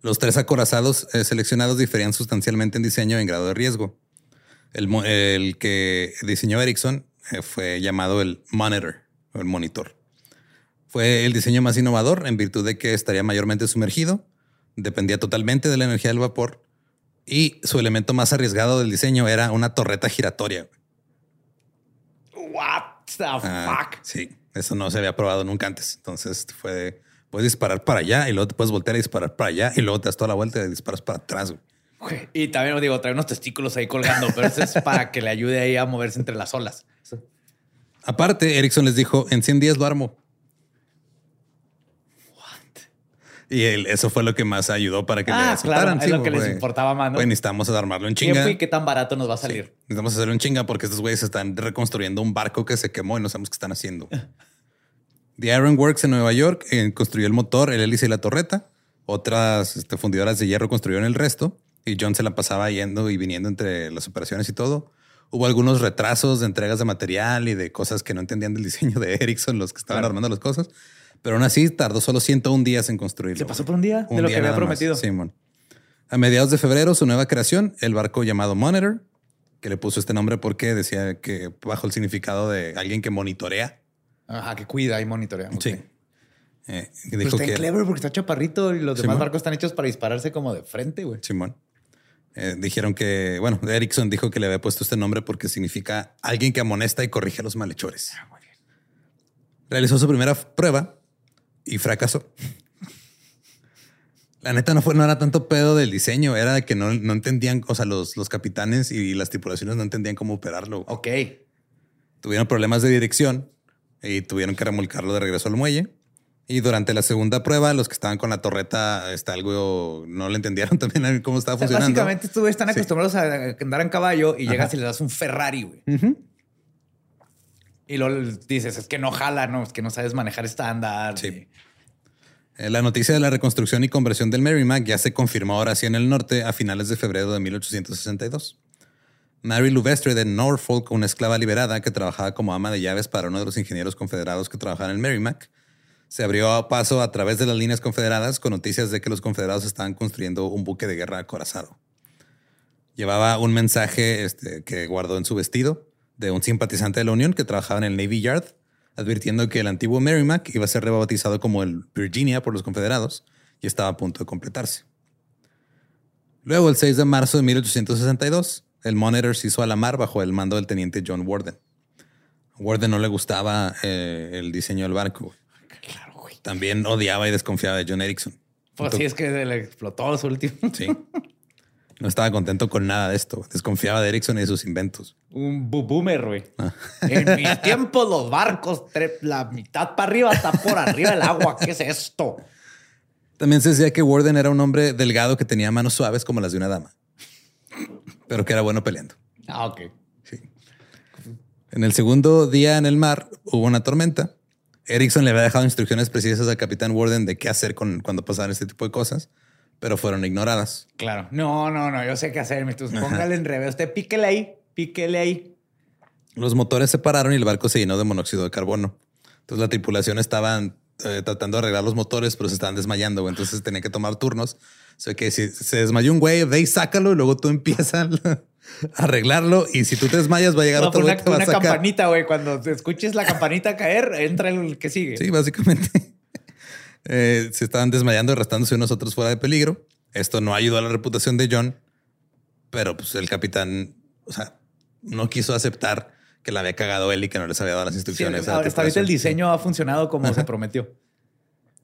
Speaker 1: Los tres acorazados eh, seleccionados diferían sustancialmente en diseño y en grado de riesgo. El, el que diseñó Erickson eh, fue llamado el Monitor, o el monitor. Fue el diseño más innovador en virtud de que estaría mayormente sumergido, dependía totalmente de la energía del vapor y su elemento más arriesgado del diseño era una torreta giratoria.
Speaker 4: What the
Speaker 1: Ah,
Speaker 4: fuck?
Speaker 1: Sí, eso no se había probado nunca antes. Entonces fue de, puedes disparar para allá y luego te puedes voltear a disparar para allá y luego te das toda la vuelta y disparas para atrás. güey.
Speaker 4: Y también digo, trae unos testículos ahí colgando, pero eso es para que le ayude ahí a moverse entre las olas.
Speaker 1: Aparte, Erickson les dijo, en 100 días lo armo. Y él- eso fue lo que más ayudó para que le
Speaker 4: Ah,
Speaker 1: aceptaran.
Speaker 4: claro, es lo que les importaba más,
Speaker 1: necesitamos armarlo en chinga.
Speaker 4: ¿Tiempo y qué tan barato nos va a salir?
Speaker 1: Necesitamos hacerlo en chinga porque estos güeyes están reconstruyendo un barco que se quemó y no sabemos qué están haciendo. The Iron Works en Nueva York eh, construyó el motor, el hélice y la torreta. Otras este, fundidoras de hierro construyeron el resto y John se la pasaba yendo y viniendo entre las operaciones y todo. Hubo algunos retrasos de entregas de material y de cosas que no entendían del diseño de Ericsson, los que estaban
Speaker 4: Claro.
Speaker 1: armando las cosas. Pero aún así tardó solo 101 días en construirlo.
Speaker 4: ¿Se pasó por un día de lo que había prometido?
Speaker 1: Simón. A mediados de febrero, su nueva creación, el barco llamado Monitor, que le puso este nombre porque decía que bajo el significado de alguien que monitorea.
Speaker 4: Ajá, que cuida y monitorea.
Speaker 1: Sí. Eh, dijo
Speaker 4: está
Speaker 1: que
Speaker 4: clever porque está chaparrito y los demás barcos están hechos para dispararse como de frente, güey.
Speaker 1: Simón. Eh, dijeron que, bueno, Erickson dijo que le había puesto este nombre porque significa alguien que amonesta y corrige a los malhechores. Realizó su primera prueba y fracasó. La neta no fue, no era tanto pedo del diseño, era de que no, no entendían, o sea, los, los capitanes y las tripulaciones no entendían cómo operarlo.
Speaker 4: Ok.
Speaker 1: Tuvieron problemas de dirección y tuvieron que remolcarlo de regreso al muelle. Y durante la segunda prueba, los que estaban con la torreta, está algo, no le entendieron también a cómo estaba
Speaker 4: O sea,
Speaker 1: funcionando.
Speaker 4: básicamente güeyes están
Speaker 1: Sí.
Speaker 4: acostumbrados a andar en caballo y
Speaker 1: Ajá.
Speaker 4: llegas y le das un Ferrari, güey. Y luego dices, es que no jala, no, es que no sabes manejar estándar.
Speaker 1: Sí. Eh, La noticia de la reconstrucción y conversión del Merrimack ya se confirmó ahora sí en el norte a finales de febrero de 1862. Mary Louvestre de Norfolk, una esclava liberada que trabajaba como ama de llaves para uno de los ingenieros confederados que trabajaban en el Merrimack, se abrió paso a través de las líneas confederadas con noticias de que los confederados estaban construyendo un buque de guerra acorazado. Llevaba un mensaje este, que guardó en su vestido de un simpatizante de la Unión que trabajaba en el Navy Yard, advirtiendo que el antiguo Merrimack iba a ser rebautizado como el Virginia por los confederados y estaba a punto de completarse. Luego, el 6 de marzo de 1862, el Monitor se hizo a la mar bajo el mando del teniente John Warden. A Warden no le gustaba eh, el diseño del barco. güey.
Speaker 4: Claro, güey.
Speaker 1: También odiaba y desconfiaba de John Erickson.
Speaker 4: Pues sí, es que le explotó su último.
Speaker 1: Sí. No estaba contento con nada de esto. Desconfiaba de Erickson y de sus inventos.
Speaker 4: Un boomer, güey. En mis tiempos, los barcos, la mitad para arriba está por arriba del agua. ¿Qué es esto?
Speaker 1: También se decía que Warden era un hombre delgado que tenía manos suaves como las de una dama, pero que era bueno peleando.
Speaker 4: Ah, ok.
Speaker 1: Sí. En el segundo día en el mar hubo una tormenta. Erickson le había dejado instrucciones precisas al capitán Warden de qué hacer con, cuando pasaban este tipo de cosas, pero fueron ignoradas.
Speaker 4: Claro. No, no, no. Yo sé qué hacer. Entonces, póngale en revés. Usted píquele ahí. Píquele ahí.
Speaker 1: Los motores se pararon y el barco se llenó de monóxido de carbono. Entonces la tripulación estaban eh, tratando de arreglar los motores, pero se estaban desmayando. güey. Entonces tenían que tomar turnos. O sea que si se desmayó un güey, ve y sácalo y luego tú empiezas a arreglarlo. Y si tú te desmayas, va a llegar
Speaker 4: No,
Speaker 1: otro
Speaker 4: fue
Speaker 1: güey
Speaker 4: una, una campanita, güey. Cuando escuches la campanita caer, entra el que sigue.
Speaker 1: Sí, básicamente. Eh, se estaban desmayando y restándose unos otros fuera de peligro. Esto no ayudó a la reputación de John, pero pues el capitán, o sea, no quiso aceptar que la había cagado él y que no les había dado las
Speaker 4: Sí,
Speaker 1: instrucciones.
Speaker 4: ahora, hasta ahorita el diseño ha funcionado como se prometió.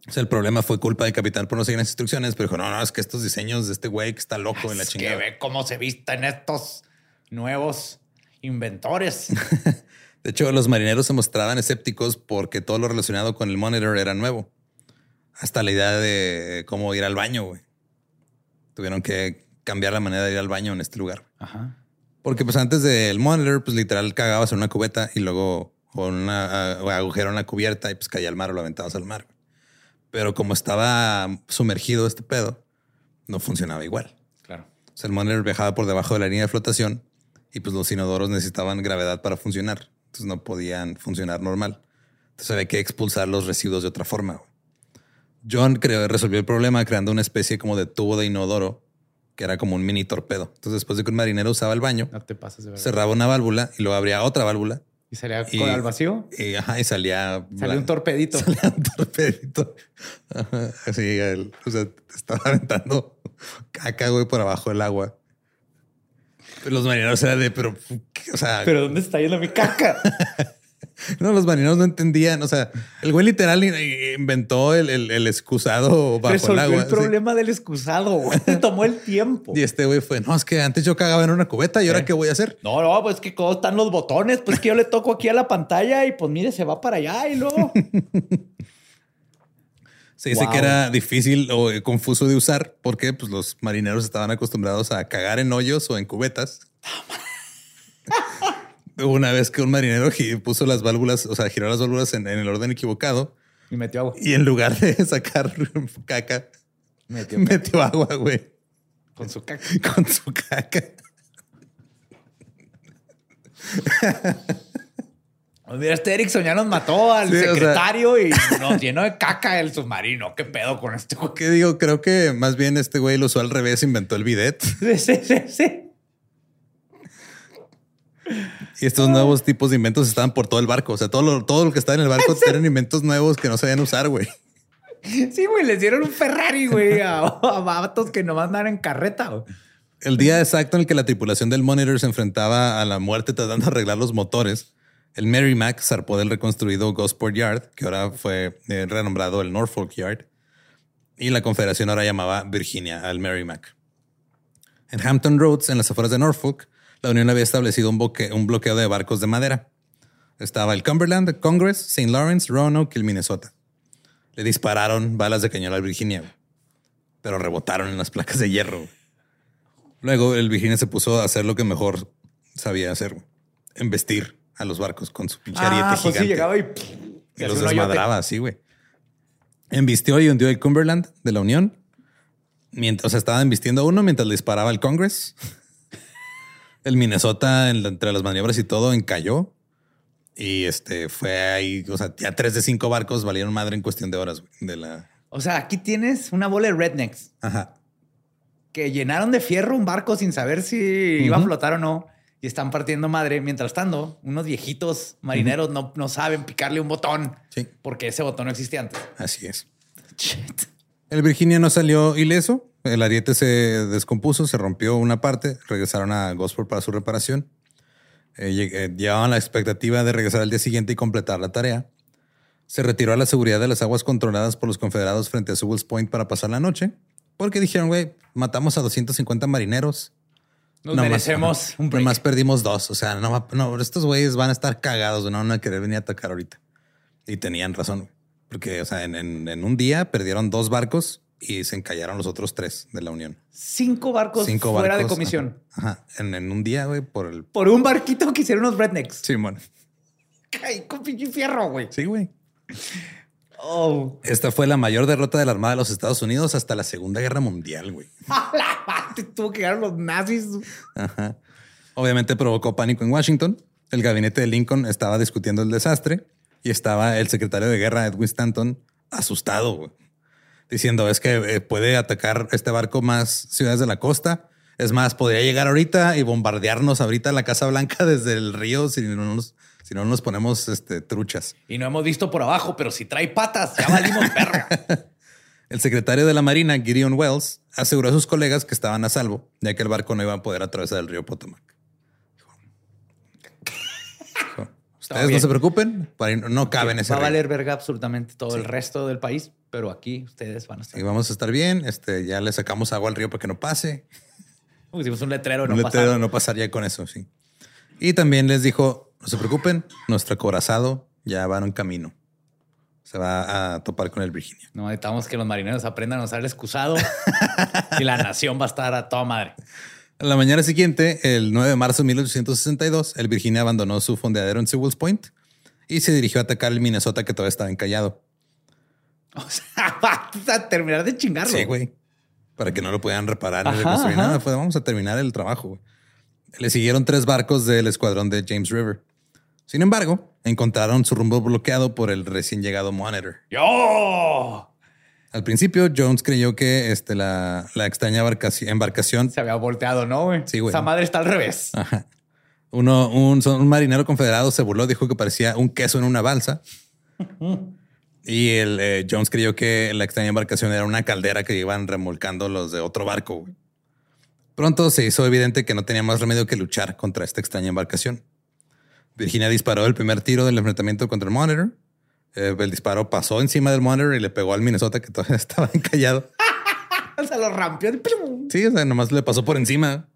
Speaker 1: O sea, el problema fue culpa del capitán por no seguir las instrucciones, pero dijo, no, no, es que estos diseños de este güey que está loco en la
Speaker 4: Es que
Speaker 1: chingada.
Speaker 4: ve cómo se visten estos nuevos inventores.
Speaker 1: De hecho, los marineros se mostraban escépticos porque todo lo relacionado con el monitor era nuevo. Hasta la idea de cómo ir al baño, güey. Tuvieron que cambiar la manera de ir al baño en este lugar.
Speaker 4: Ajá.
Speaker 1: Porque pues antes del monitor, pues literal cagabas en una cubeta y luego con una a- agujero en la cubierta y pues caía al mar o lo aventabas al mar. Pero como estaba sumergido este pedo, no funcionaba igual.
Speaker 4: Claro.
Speaker 1: O sea, el monitor viajaba por debajo de la línea de flotación y pues los inodoros necesitaban gravedad para funcionar. Entonces no podían funcionar normal. Entonces había que expulsar los residuos de otra forma. güey. John creó, resolvió el problema creando una especie como de tubo de inodoro que era como un mini torpedo. Entonces después de que un marinero usaba el baño,
Speaker 4: No te pases de verdad.
Speaker 1: cerraba una válvula y luego abría otra válvula
Speaker 4: Y salía
Speaker 1: y-
Speaker 4: con al vacío.
Speaker 1: y, ajá, y salía...
Speaker 4: Salió un torpedito.
Speaker 1: Salía un torpedito. Ajá, Así, el- o sea, estaba aventando caca, güey, por abajo del agua. Los marineros eran de, pero, ¿qué? o sea,
Speaker 4: Pero ¿dónde está yendo mi caca?
Speaker 1: no, los marineros no entendían. O sea, el güey literal in- inventó el, el- el excusado bajo el
Speaker 4: Resolvió
Speaker 1: agua.
Speaker 4: el problema del excusado, güey. Tomó el tiempo.
Speaker 1: Y este güey fue, no, es que antes yo cagaba en una cubeta y ahora
Speaker 4: ¿Eh?
Speaker 1: qué voy a hacer?
Speaker 4: No, no, pues que cómo están los botones. Pues que yo le toco aquí a la pantalla y pues mire, se va para allá y luego.
Speaker 1: Se dice
Speaker 4: Wow.
Speaker 1: que era difícil o eh, confuso de usar porque pues, los marineros estaban acostumbrados a cagar en hoyos o en cubetas. Hubo Una vez que un marinero puso las válvulas, o sea, giró las válvulas en, en el orden equivocado
Speaker 4: Y metió agua.
Speaker 1: y en lugar de sacar caca,
Speaker 4: Metió
Speaker 1: metió agua, güey,
Speaker 4: con su caca.
Speaker 1: con su caca.
Speaker 4: Mira, este Erickson ya nos mató al
Speaker 1: Sí, o sea-
Speaker 4: secretario y nos llenó de caca el submarino. ¿Qué pedo con este güey?
Speaker 1: ¿Qué digo? Creo que más bien este güey lo usó al revés, inventó el bidet.
Speaker 4: Sí, sí, sí, sí.
Speaker 1: Y estos nuevos tipos de inventos estaban por todo el barco. O sea, todo lo, todo lo que estaba en el barco eran inventos nuevos que no sabían usar, güey.
Speaker 4: Sí, güey, les dieron un Ferrari, güey, a, a vatos que nomás andan en carreta. güey.
Speaker 1: El día exacto en el que la tripulación del Monitor se enfrentaba a la muerte tratando de arreglar los motores, el Merrimack zarpó del reconstruido Gosport Yard, que ahora fue eh, renombrado el Norfolk Yard, y la Confederación ahora llamaba Virginia al Merrimack. En Hampton Roads, en las afueras de Norfolk, la Unión había establecido un, boque- un bloqueo de barcos de madera. Estaba el Cumberland, el Congress, St. Lawrence, Roanoke y el Minnesota. Le dispararon balas de cañón al Virginia, pero rebotaron en las placas de hierro. Luego el Virginia se puso a hacer lo que mejor sabía hacer, embestir a los barcos con su pinche ariete
Speaker 4: Ah, pues
Speaker 1: gigante.
Speaker 4: sí, llegaba y...
Speaker 1: Y
Speaker 4: y
Speaker 1: los desmadraba así, güey. Embistió y hundió el Cumberland de la Unión. Mientras, o sea, estaba embistiendo a uno mientras le disparaba el Congress. El Minnesota, en entre las maniobras y todo, encalló. Y este fue ahí, o sea, ya tres de cinco barcos valieron madre en cuestión de horas, güey, de la...
Speaker 4: O sea, aquí tienes una bola de rednecks
Speaker 1: Ajá.
Speaker 4: que llenaron de fierro un barco sin saber si iba a flotar o no. Y están partiendo madre. Mientras tanto, unos viejitos marineros no, no saben picarle un botón.
Speaker 1: Sí.
Speaker 4: Porque ese botón no existía antes.
Speaker 1: Así es.
Speaker 4: Shit.
Speaker 1: El Virginia no salió ileso. El ariete se descompuso, se rompió una parte. Regresaron a Gosport para su reparación. Eh, eh, llevaban la expectativa de regresar al día siguiente y completar la tarea. Se retiró a la seguridad de las aguas controladas por los confederados frente a Sewell's Point para pasar la noche. Porque dijeron, güey, matamos a 250 marineros.
Speaker 4: Nos
Speaker 1: Nomás-
Speaker 4: merecemos
Speaker 1: ajá.
Speaker 4: un break.
Speaker 1: Nomás perdimos dos. O sea, no, no, estos güeyes van a estar cagados, no van a querer venir a atacar ahorita. Y tenían razón. Porque, o sea, en, en- en un día perdieron dos barcos y se encallaron los otros tres de la Unión.
Speaker 4: Cinco barcos
Speaker 1: Cinco
Speaker 4: fuera de
Speaker 1: barcos,
Speaker 4: comisión.
Speaker 1: Ajá. Ajá. En, en un día, güey, por el.
Speaker 4: Por un barquito que hicieron unos rednecks.
Speaker 1: Sí, bueno.
Speaker 4: Ay, con pinche fierro, güey.
Speaker 1: Sí, güey.
Speaker 4: Oh.
Speaker 1: Esta fue la mayor derrota de la Armada de los Estados Unidos hasta la Segunda Guerra Mundial, güey.
Speaker 4: Tuvo que llegar los nazis.
Speaker 1: Ajá. Obviamente provocó pánico en Washington. El gabinete de Lincoln estaba discutiendo el desastre y estaba el secretario de guerra, Edwin Stanton, asustado, diciendo es que eh, puede atacar este barco más ciudades de la costa. Es más, podría llegar ahorita y bombardearnos ahorita la Casa Blanca desde el río si no nos, si no nos ponemos este, truchas.
Speaker 4: Y no hemos visto por abajo, pero si trae patas, ya valimos verga.
Speaker 1: El secretario de la Marina, Gideon Wells, aseguró a sus colegas que estaban a salvo, ya que el barco no iba a poder atravesar el río Potomac. Dijo, Ustedes no se preocupen, no caben en ese
Speaker 4: Va a valer verga absolutamente todo el resto del país, pero aquí ustedes van a estar.
Speaker 1: Y vamos a estar bien. Este, ya le sacamos agua al río para que no pase.
Speaker 4: Pusimos un letrero,
Speaker 1: Un
Speaker 4: no
Speaker 1: letrero,
Speaker 4: pasar.
Speaker 1: no pasar ya con eso, sí. Y también les dijo, no se preocupen, nuestro acorazado ya va en camino. Se va a topar con el Virginia.
Speaker 4: No necesitamos que los marineros aprendan a usar el excusado y la nación va a estar a toda madre.
Speaker 1: A la mañana siguiente, el 9 de marzo de 1862, el Virginia abandonó su fondeadero en Sewell's Point y se dirigió a atacar el Minnesota que todavía estaba encallado.
Speaker 4: O sea, va a terminar de chingarlo.
Speaker 1: Sí, güey. Para que no lo pudieran reparar ni reconstruir nada. Fue, vamos a terminar el trabajo. güey. Le siguieron tres barcos del escuadrón de James River. Sin embargo, encontraron su rumbo bloqueado por el recién llegado Monitor.
Speaker 4: ¡Yo!
Speaker 1: Al principio, Jones creyó que este, la, la extraña embarcaci- embarcación
Speaker 4: Se había volteado, ¿no, güey?
Speaker 1: Sí, güey.
Speaker 4: Esa madre está al revés.
Speaker 1: Ajá. Uno, un, marinero confederado se burló, dijo que parecía un queso en una balsa. y el eh, Jones creyó que la extraña embarcación era una caldera que iban remolcando los de otro barco. güey. Pronto se hizo evidente que no tenía más remedio que luchar contra esta extraña embarcación. Virginia disparó el primer tiro del enfrentamiento contra el Monitor. Eh, el disparo pasó encima del Monitor y le pegó al Minnesota que todavía estaba encallado.
Speaker 4: O sea, lo rampió.
Speaker 1: Sí, o sea, nomás le pasó por encima.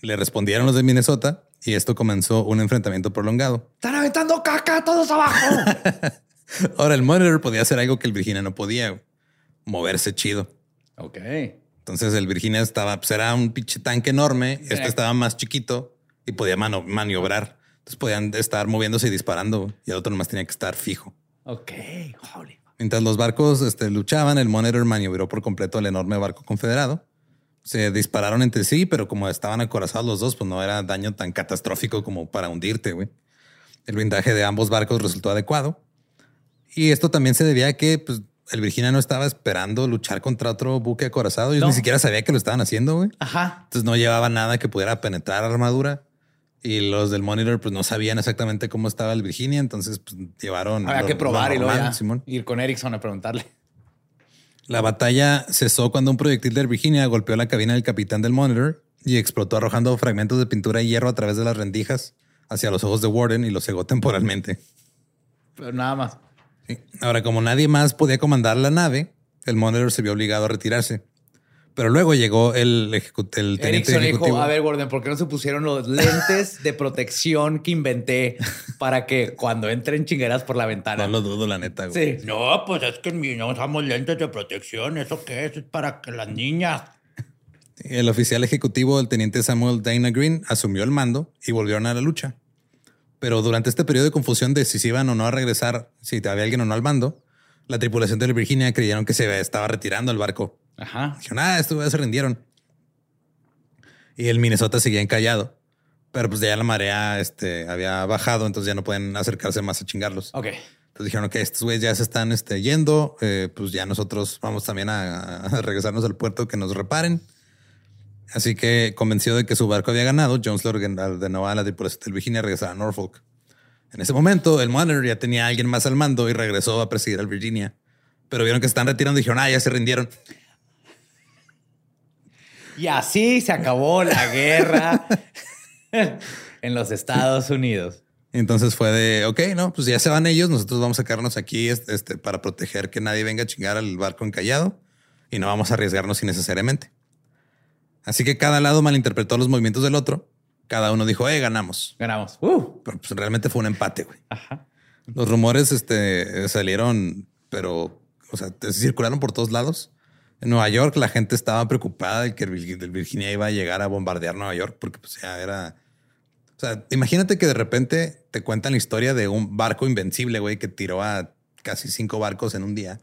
Speaker 1: Le respondieron los de Minnesota y esto comenzó un enfrentamiento prolongado.
Speaker 4: Están aventando caca todos abajo.
Speaker 1: Ahora, el Monitor podía hacer algo que el Virginia no podía, moverse chido.
Speaker 4: ok.
Speaker 1: Entonces el Virginia estaba, pues era un pinche tanque enorme. Este estaba más chiquito y podía mano- maniobrar. Entonces podían estar moviéndose y disparando y el otro nomás tenía que estar fijo.
Speaker 4: Ok. Holy.
Speaker 1: Mientras los barcos este, luchaban, el Monitor maniobró por completo el enorme barco confederado. Se dispararon entre sí, pero como estaban acorazados los dos, pues no era daño tan catastrófico como para hundirte, güey. El blindaje de ambos barcos resultó adecuado. Y esto también se debía a que pues, el Virginia no estaba esperando luchar contra otro buque acorazado.
Speaker 4: No.
Speaker 1: ni siquiera sabía que lo estaban haciendo, güey.
Speaker 4: Ajá.
Speaker 1: Entonces no llevaba nada que pudiera penetrar armadura. Y los del Monitor pues no sabían exactamente cómo estaba el Virginia, entonces pues, llevaron...
Speaker 4: Había
Speaker 1: lo-
Speaker 4: que
Speaker 1: lo
Speaker 4: probar y luego
Speaker 1: Simón.
Speaker 4: ir con Erickson a preguntarle.
Speaker 1: La batalla cesó cuando un proyectil del Virginia golpeó la cabina del capitán del Monitor y explotó arrojando fragmentos de pintura y hierro a través de las rendijas hacia los ojos de Warden y los cegó temporalmente.
Speaker 4: Pero nada más.
Speaker 1: Sí. Ahora, como nadie más podía comandar la nave, el Monitor se vio obligado a retirarse. Pero luego llegó el, ejecu- el teniente
Speaker 4: Erickson
Speaker 1: ejecutivo.
Speaker 4: dijo, a ver, Gordon, ¿por qué no se pusieron los lentes de protección que inventé para que cuando entren chingueras por la ventana?
Speaker 1: no lo dudo, la neta. güey.
Speaker 4: Sí.
Speaker 2: No, pues es que no usamos lentes de protección. ¿Eso qué es? Es para que las niñas.
Speaker 1: El oficial ejecutivo, el teniente Samuel Dana Green, asumió el mando y volvieron a la lucha. Pero durante este periodo de confusión de si se iban o no a regresar, si había alguien o no al mando, la tripulación del Virginia creyeron que se estaba retirando el barco.
Speaker 4: Ajá.
Speaker 1: Dijeron, ah, estos güeyes se rindieron. Y el Minnesota seguía encallado. Pero pues ya la marea este, había bajado, entonces ya no pueden acercarse más a chingarlos.
Speaker 4: Ok.
Speaker 1: Entonces dijeron, ok, estos güeyes ya se están este, yendo, eh, pues ya nosotros vamos también a, a regresarnos al puerto que nos reparen. Así que convencido de que su barco había ganado, Jones orden- ordenó a la tripulación del Virginia regresar a Norfolk. En ese momento, el Monitor ya tenía a alguien más al mando y regresó a presidir al Virginia. Pero vieron que se están retirando y dijeron, ah, ya se rindieron.
Speaker 4: Y así se acabó la guerra en los Estados Unidos.
Speaker 1: Entonces fue de, ok, no, pues ya se van ellos, nosotros vamos a quedarnos aquí este, este, para proteger que nadie venga a chingar al barco encallado y no vamos a arriesgarnos innecesariamente. Así que cada lado malinterpretó los movimientos del otro. Cada uno dijo, eh, ganamos.
Speaker 4: Ganamos. Uh,
Speaker 1: Pero pues realmente fue un empate, güey.
Speaker 4: ajá.
Speaker 1: Los rumores este, salieron, pero, o sea, circularon por todos lados. En Nueva York la gente estaba preocupada de que el Vir- el Virginia iba a llegar a bombardear Nueva York porque pues ya era... O sea, imagínate que de repente te cuentan la historia de un barco invencible, güey, que tiró a casi cinco barcos en un día,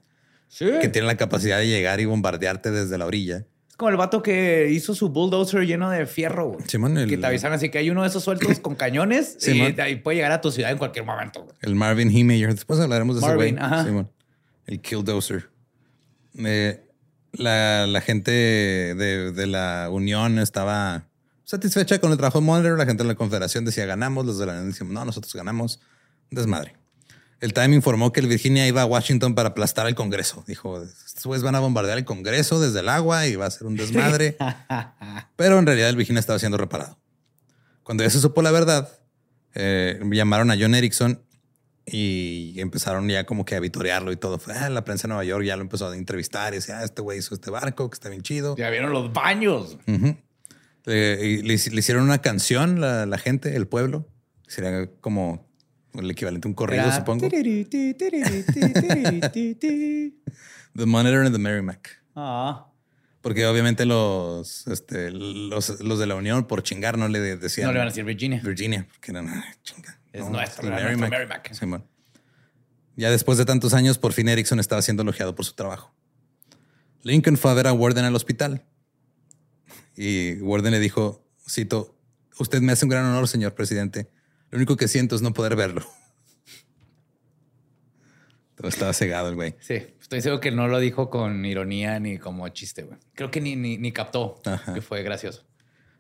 Speaker 4: Sí.
Speaker 1: que tiene la capacidad de llegar y bombardearte desde la orilla.
Speaker 4: Es como el vato que hizo su bulldozer lleno de fierro. güey.
Speaker 1: Simón, el-
Speaker 4: Que te avisan así que hay uno de esos sueltos con cañones y puede llegar a tu ciudad en cualquier momento. güey.
Speaker 1: El Marvin Himeyer. Después hablaremos de
Speaker 4: Marvin,
Speaker 1: ese
Speaker 4: ajá.
Speaker 1: güey. Simón. El Killdozer. Eh, la, la gente de, de la Unión estaba satisfecha con el trabajo de Monitor. La gente de la Confederación decía ganamos. Los de la Unión decían no, nosotros ganamos. Desmadre. El Time informó que el Virginia iba a Washington para aplastar al Congreso. Dijo, estos güeyes van a bombardear el Congreso desde el agua y va a ser un desmadre. Pero en realidad el Virginia estaba siendo reparado. Cuando ya se supo la verdad, eh, llamaron a John Erickson y empezaron ya como que a vitorearlo y todo. Fue, ah, la prensa de Nueva York ya lo empezó a entrevistar y decía, ah, este güey hizo este barco que está bien chido.
Speaker 4: Ya vieron los baños.
Speaker 1: Eh, y le, le hicieron una canción la, la gente, el pueblo. Sería como el equivalente a un corrido,
Speaker 4: Era-
Speaker 1: supongo. The Monitor and the Merrimack.
Speaker 4: Ah,
Speaker 1: Porque obviamente los, este, los, los de la Unión por chingar no le decían
Speaker 4: no le van a decir Virginia.
Speaker 1: Virginia, porque eran ah, chinga.
Speaker 4: Es
Speaker 1: No,
Speaker 4: nuestro, Merrimack.
Speaker 1: Ya después de tantos años, por fin Erickson estaba siendo elogiado por su trabajo. Lincoln fue a ver a Warden al hospital y Warden le dijo, cito, usted me hace un gran honor, señor presidente. Lo único que siento es no poder verlo. Todo estaba cegado el güey.
Speaker 4: Sí, estoy seguro que no lo dijo con ironía ni como chiste, güey. Creo que ni, ni, ni captó
Speaker 1: Ajá.
Speaker 4: que fue gracioso.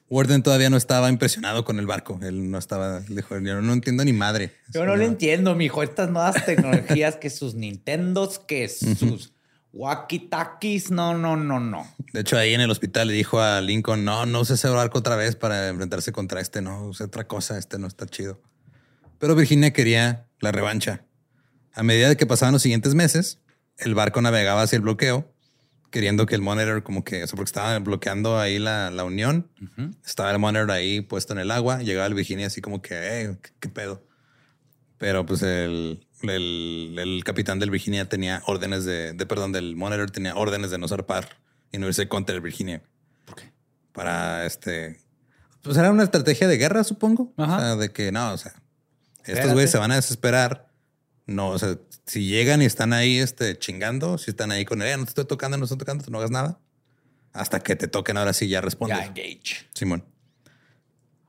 Speaker 1: Warden todavía no estaba impresionado con el barco. Él no estaba, dijo, yo no entiendo ni madre.
Speaker 4: Yo no lo entiendo, mijo. Estas nuevas tecnologías que sus Nintendos, que sus walkie-talkies. No, no, no, no.
Speaker 1: De hecho, ahí en el hospital le dijo a Lincoln, no, no use ese barco otra vez para enfrentarse contra este, no, use otra cosa, este no está chido. Pero Virginia quería la revancha. A medida de que pasaban los siguientes meses, el barco navegaba hacia el bloqueo, queriendo que el monitor como que, o sea, porque estaba bloqueando ahí la, la unión, estaba el monitor ahí puesto en el agua, llegaba el Virginia así como que, eh, ¿qué, qué pedo? Pero pues el, el, el capitán del Virginia tenía órdenes de, de, perdón, del monitor tenía órdenes de no zarpar y no irse contra el Virginia.
Speaker 4: ¿Por qué?
Speaker 1: Para este, pues era una estrategia de guerra, supongo.
Speaker 4: Ajá.
Speaker 1: O sea, de que no, o sea, estos güeyes se van a desesperar. No, o sea, si llegan y están ahí este, chingando, si están ahí con él, "Eh, no te estoy tocando, no estoy tocando, no hagas nada. Hasta que te toquen, ahora sí ya respondes.
Speaker 4: Ya, engage.
Speaker 1: Simón.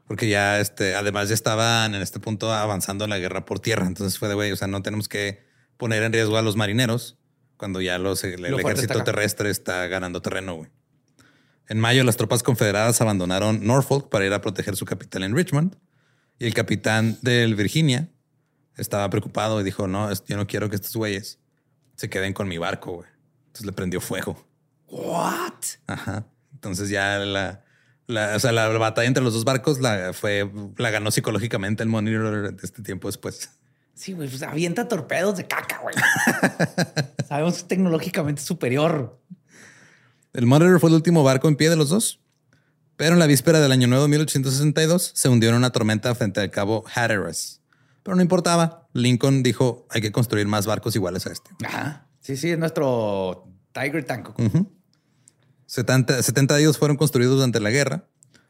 Speaker 1: Porque ya, este, además ya estaban en este punto avanzando la guerra por tierra. Entonces fue de güey, o sea, no tenemos que poner en riesgo a los marineros cuando ya los, el, el
Speaker 4: Lo
Speaker 1: ejército
Speaker 4: está
Speaker 1: terrestre está ganando terreno, güey. En mayo, las tropas confederadas abandonaron Norfolk para ir a proteger su capital en Richmond. Y el capitán del Virginia estaba preocupado y dijo, no, yo no quiero que estos güeyes se queden con mi barco, güey. Entonces le prendió fuego.
Speaker 4: What?
Speaker 1: Ajá. Entonces ya la, la, o sea, la batalla entre los dos barcos la, fue, la ganó psicológicamente el Monitor de este tiempo después.
Speaker 4: Sí, güey, pues avienta torpedos de caca, güey. Sabemos que es tecnológicamente superior.
Speaker 1: El Monitor fue el último barco en pie de los dos. Pero en la víspera del año nuevo de 1862 se hundió en una tormenta frente al cabo Hatteras. Pero no importaba. Lincoln dijo, hay que construir más barcos iguales a este.
Speaker 4: Ajá. Sí, sí, es nuestro Tiger Tank.
Speaker 1: 70, 70 de ellos fueron construidos durante la guerra.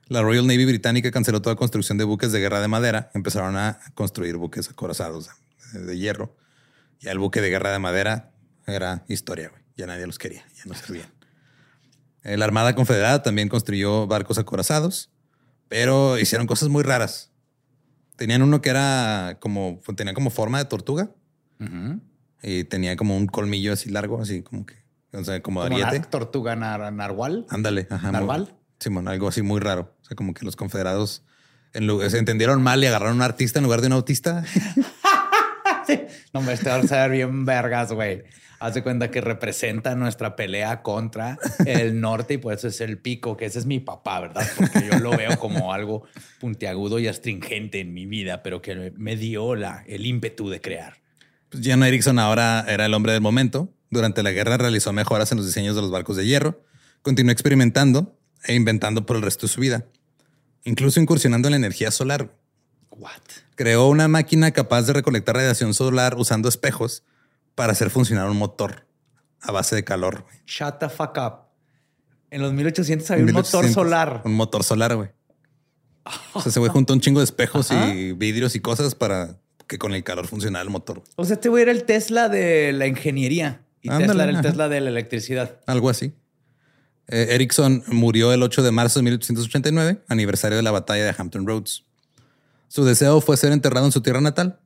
Speaker 1: La Royal Navy británica canceló toda construcción de buques de guerra de madera. Empezaron a construir buques acorazados de, de hierro. Ya el buque de guerra de madera era historia. güey. Ya nadie los quería, ya no servían. Eh, La Armada Confederada también construyó barcos acorazados, pero hicieron cosas muy raras. Tenían uno que era como, tenía como forma de tortuga y tenía como un colmillo así largo, así como que, o sea, como
Speaker 4: Como
Speaker 1: ariete.
Speaker 4: tortuga nar- narwal.
Speaker 1: Ándale, ajá.
Speaker 4: ¿Narval?
Speaker 1: Simón, algo así muy raro. O sea, como que los confederados en lugar- se entendieron mal y agarraron a un artista en lugar de un autista.
Speaker 4: No, me este a ser bien vergas, güey. Hace cuenta que representa nuestra pelea contra el norte y por eso es el pico, que ese es mi papá, ¿verdad? Porque yo lo veo como algo puntiagudo y astringente en mi vida, pero que me dio la, el ímpetu de crear.
Speaker 1: Pues John Erickson ahora era el hombre del momento. Durante la guerra realizó mejoras en los diseños de los barcos de hierro. Continuó experimentando e inventando por el resto de su vida. Incluso incursionando en la energía solar.
Speaker 4: What?
Speaker 1: Creó una máquina capaz de recolectar radiación solar usando espejos para hacer funcionar un motor a base de calor. güey.
Speaker 4: Shut the fuck up. En los 1800 había un
Speaker 1: 1800,
Speaker 4: motor solar.
Speaker 1: Un motor solar, güey. O sea, se güey juntó un chingo de espejos y vidrios y cosas para que con el calor funcionara el motor.
Speaker 4: O sea, este güey era el Tesla de la ingeniería y
Speaker 1: Ándale,
Speaker 4: Tesla era el
Speaker 1: ajá.
Speaker 4: Tesla de la electricidad.
Speaker 1: Algo así. Eh, Erickson murió el 8 de marzo de 1889, aniversario de la batalla de Hampton Roads. Su deseo fue ser enterrado en su tierra natal.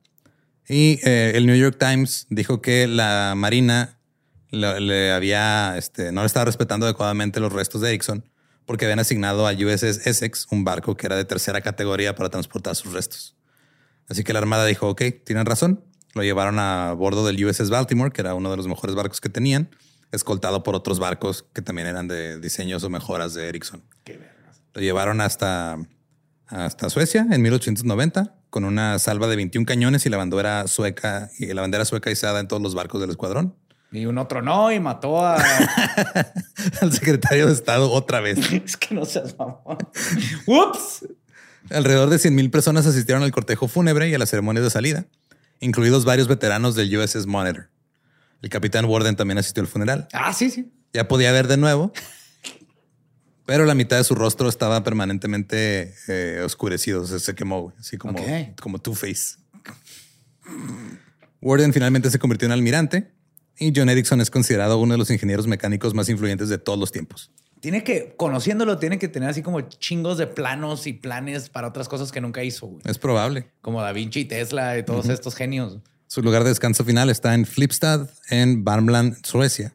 Speaker 1: Y eh, el New York Times dijo que la Marina le, le había, este, no le estaba respetando adecuadamente los restos de Erickson porque habían asignado a USS Essex un barco que era de tercera categoría para transportar sus restos. Así que la Armada dijo, ok, tienen razón. Lo llevaron a bordo del USS Baltimore, que era uno de los mejores barcos que tenían, escoltado por otros barcos que también eran de diseños o mejoras de Erickson. Lo llevaron hasta, hasta Suecia en 1890 con una salva de 21 cañones y la bandera sueca y la bandera sueca izada en todos los barcos del escuadrón.
Speaker 4: Y un otro no y mató a...
Speaker 1: Al secretario de Estado otra vez.
Speaker 4: es que no seas mamón. Ups.
Speaker 1: Alrededor de 100 mil personas asistieron al cortejo fúnebre y a las ceremonias de salida, incluidos varios veteranos del USS Monitor. El capitán Warden también asistió al funeral.
Speaker 4: Ah, sí, sí.
Speaker 1: Ya podía ver de nuevo, pero la mitad de su rostro estaba permanentemente eh, oscurecido, se, se quemó, güey, así como, como Two-Face. Warden finalmente se convirtió en almirante y John Erickson es considerado uno de los ingenieros mecánicos más influyentes de todos los tiempos.
Speaker 4: Tiene que, conociéndolo, tiene que tener así como chingos de planos y planes para otras cosas que nunca hizo, güey.
Speaker 1: Es probable.
Speaker 4: Como Da Vinci y Tesla y todos estos genios.
Speaker 1: Su lugar de descanso final está en Flipstad, en Värmland, Suecia.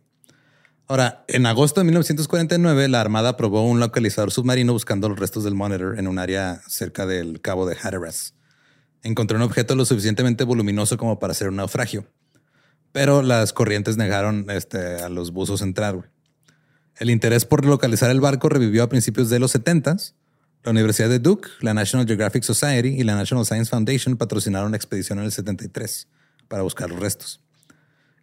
Speaker 1: Ahora, en agosto de 1949, la Armada aprobó un localizador submarino buscando los restos del Monitor en un área cerca del cabo de Hatteras. Encontró un objeto lo suficientemente voluminoso como para hacer un naufragio, pero las corrientes negaron este, a los buzos entrar. El interés por localizar el barco revivió a principios de los 70 La Universidad de Duke, la National Geographic Society y la National Science Foundation patrocinaron una expedición en el 73 para buscar los restos.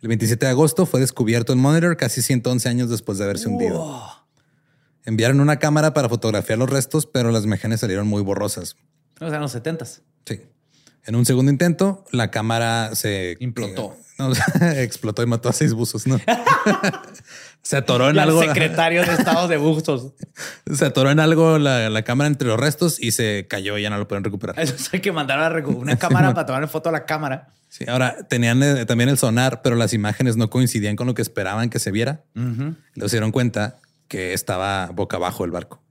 Speaker 1: El 27 de agosto fue descubierto el Monitor casi 111 años después de haberse hundido. Enviaron una cámara para fotografiar los restos, pero las imágenes salieron muy borrosas.
Speaker 4: O sea, en los setentas.
Speaker 1: Sí. En un segundo intento, la cámara se
Speaker 4: Implotó.
Speaker 1: No, explotó y mató a seis buzos. No. se atoró en
Speaker 4: El
Speaker 1: algo.
Speaker 4: secretario de Estado de Bustos.
Speaker 1: Se atoró en algo la, la cámara entre los restos y se cayó y ya no lo pueden recuperar.
Speaker 4: Eso hay que mandar a recu- una cámara para tomar foto a la cámara.
Speaker 1: Sí, ahora tenían eh, también el sonar, pero las imágenes no coincidían con lo que esperaban que se viera. Luego se dieron cuenta que estaba boca abajo el barco.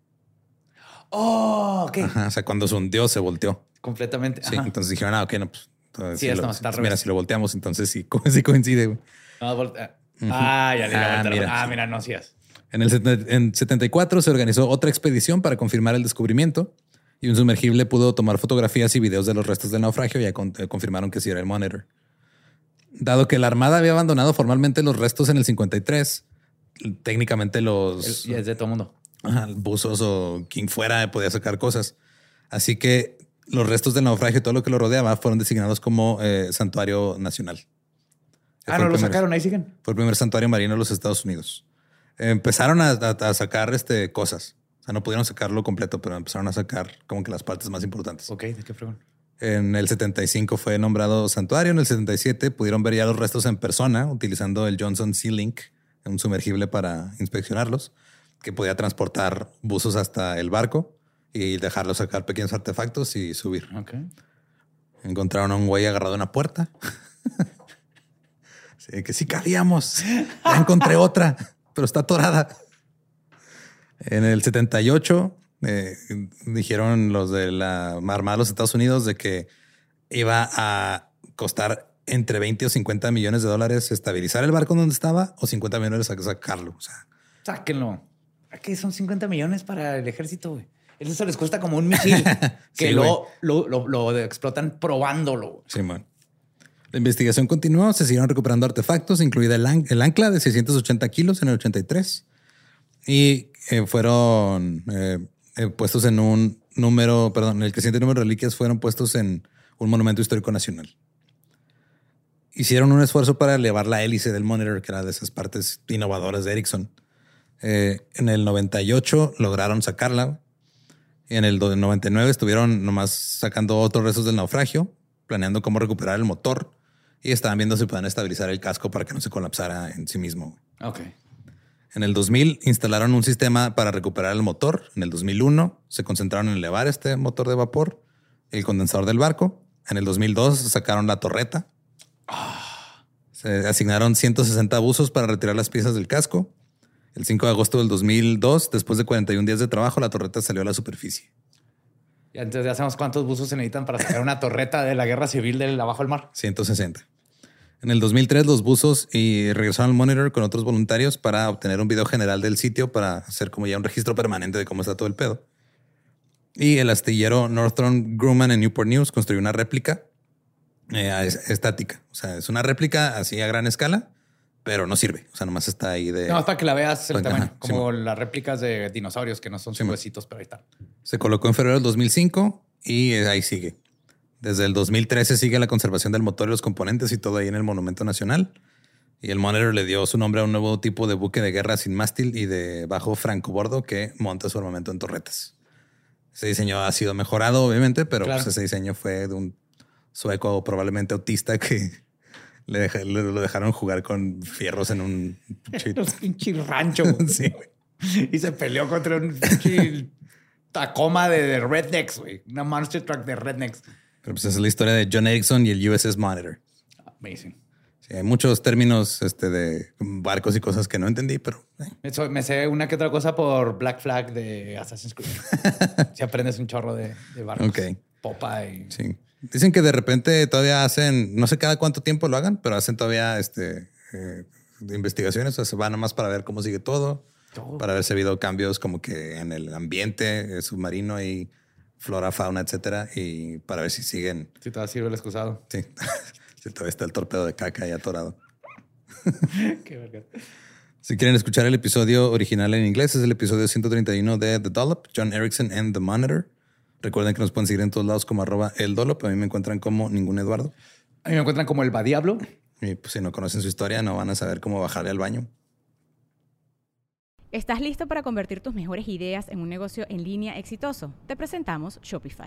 Speaker 4: Oh, ok.
Speaker 1: Ajá, o sea, cuando se hundió, se volteó.
Speaker 4: Completamente.
Speaker 1: Sí,
Speaker 4: Ajá.
Speaker 1: entonces dijeron, ah, ok, no, pues. Entonces
Speaker 4: Sí,
Speaker 1: si lo- mira, si lo volteamos, entonces sí, co- sí coincide. güey.
Speaker 4: No, voltea. Ah, ya le
Speaker 1: Ah, mira,
Speaker 4: ah, mira, no hacías.
Speaker 1: En el set- en 74 se organizó otra expedición para confirmar el descubrimiento Y un sumergible pudo tomar fotografías y videos de los restos del naufragio y ya con- eh, confirmaron que sí era el Monitor. Dado que la Armada había abandonado formalmente los restos en el 53, técnicamente los
Speaker 4: Y es de todo mundo.
Speaker 1: ajá, buzos o quien fuera podía sacar cosas. Así que los restos del naufragio y todo lo que lo rodeaba fueron designados como eh, santuario nacional.
Speaker 4: Ah, no lo
Speaker 1: primer-
Speaker 4: sacaron, ahí siguen.
Speaker 1: Fue el primer santuario marino de los Estados Unidos. Empezaron a, a- a sacar este, cosas. O sea, no pudieron sacarlo completo, pero empezaron a sacar como que las partes más importantes.
Speaker 4: Ok, ¿de qué fregón?
Speaker 1: En el 75 fue nombrado santuario. En el 77 pudieron ver ya los restos en persona utilizando el Johnson Sea Link, un sumergible para inspeccionarlos, que podía transportar buzos hasta el barco y dejarlos sacar pequeños artefactos y subir.
Speaker 4: Ok.
Speaker 1: Encontraron a un güey agarrado a una puerta. sí, que sí cabíamos. Ya encontré otra, pero está atorada. En el 78 eh, dijeron los de la Armada de los Estados Unidos de que iba a costar entre 20 o 50 millones de dólares estabilizar el barco donde estaba o 50 millones a sacarlo. O sea,
Speaker 4: Sáquenlo. Aquí son 50 millones para el ejército, güey. Eso les cuesta como un misil que
Speaker 1: Sí,
Speaker 4: lo, lo, lo- lo explotan probándolo.
Speaker 1: Simón. La investigación continuó, se siguieron recuperando artefactos, incluida el, an- el ancla de 680 kilos en el 83. Y eh, fueron eh, eh, puestos en un número, perdón, el creciente número de reliquias fueron puestos en un monumento histórico nacional. Hicieron un esfuerzo para elevar la hélice del monitor, que era de esas partes innovadoras de Ericsson. En el 98 lograron sacarla. En el do- 99 estuvieron nomás sacando otros restos del naufragio, planeando cómo recuperar el motor y estaban viendo si pueden estabilizar el casco para que no se colapsara en sí mismo.
Speaker 4: Ok.
Speaker 1: En el 2000 instalaron un sistema para recuperar el motor. En el 2001 se concentraron en elevar este motor de vapor, el condensador del barco. En el 2002 sacaron la torreta. Se asignaron 160 buzos para retirar las piezas del casco. El 5 de agosto del 2002, después de 41 días de trabajo, la torreta salió a la superficie.
Speaker 4: Y entonces ya sabemos cuántos buzos se necesitan para sacar una torreta de la guerra civil del abajo del mar.
Speaker 1: 160. En el 2003 los buzos y regresaron al monitor con otros voluntarios para obtener un video general del sitio para hacer como ya un registro permanente de cómo está todo el pedo. Y el astillero Northrop Grumman en Newport News construyó una réplica eh, es- estática. O sea, es una réplica así a gran escala, pero no sirve. O sea, nomás está ahí de...
Speaker 4: No, para que la veas el
Speaker 1: Pues,
Speaker 4: tamaño.
Speaker 1: ajá,
Speaker 4: como las réplicas de dinosaurios que no son
Speaker 1: Sí,
Speaker 4: huesitos, pero ahí están.
Speaker 1: Se colocó en febrero del 2005 y eh, ahí sigue. Desde el 2013 sigue la conservación del motor y los componentes y todo ahí en el Monumento Nacional. Y el Monitor le dio su nombre a un nuevo tipo de buque de guerra sin mástil y de bajo francobordo que monta su armamento en torretas. Ese diseño ha sido mejorado, obviamente, pero
Speaker 4: Claro.
Speaker 1: pues, ese diseño fue de un sueco probablemente autista que le, deja- le- lo dejaron jugar con fierros en un...
Speaker 4: pinche- rancho.
Speaker 1: sí, güey.
Speaker 4: y se peleó contra un pinche Tacoma de, de rednecks, güey. Una monster truck de rednecks.
Speaker 1: Pero pues esa es la historia de John Erickson y el USS Monitor.
Speaker 4: Amazing.
Speaker 1: Sí, hay muchos términos este, de barcos y cosas que no entendí, pero eh,
Speaker 4: Eso, me sé una que otra cosa por Black Flag de Assassin's Creed. si aprendes un chorro de, de barcos.
Speaker 1: Ok.
Speaker 4: Popa y...
Speaker 1: sí. Dicen que de repente todavía hacen, no sé cada cuánto tiempo lo hagan, pero hacen todavía este, eh, de investigaciones. O sea, se van nomás para ver cómo sigue todo,
Speaker 4: Todo.
Speaker 1: para ver si ha habido cambios como que en el ambiente eh, submarino y flora, fauna, etcétera, y para ver si siguen.
Speaker 4: Si todavía sirve el excusado.
Speaker 1: Sí, si todavía está el torpedo de caca ahí atorado.
Speaker 4: Qué verga.
Speaker 1: Si quieren escuchar el episodio original en inglés, es el episodio 131 de The Dollop, John Erickson and the Monitor. Recuerden que nos pueden seguir en todos lados como arroba el Dollop. A mí me encuentran como ningún Eduardo.
Speaker 4: A mí me encuentran como el Badiablo.
Speaker 1: Y pues si no conocen su historia, no van a saber cómo bajarle al baño.
Speaker 5: ¿Estás listo para convertir tus mejores ideas en un negocio en línea exitoso? Te presentamos Shopify.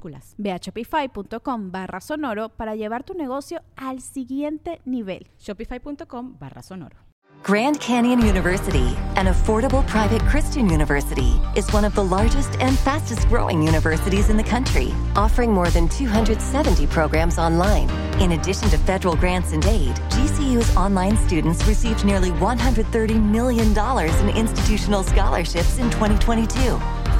Speaker 5: minúsculas.
Speaker 6: Ve a shopify.com barra sonoro para llevar tu negocio al siguiente nivel.
Speaker 5: Shopify.com barra sonoro.
Speaker 7: Grand Canyon University, an affordable private Christian university, is one of the largest and fastest growing universities in the country, offering more than 270 programs online. In addition to federal grants and aid, GCU's online students received nearly $130 million in institutional scholarships in 2022.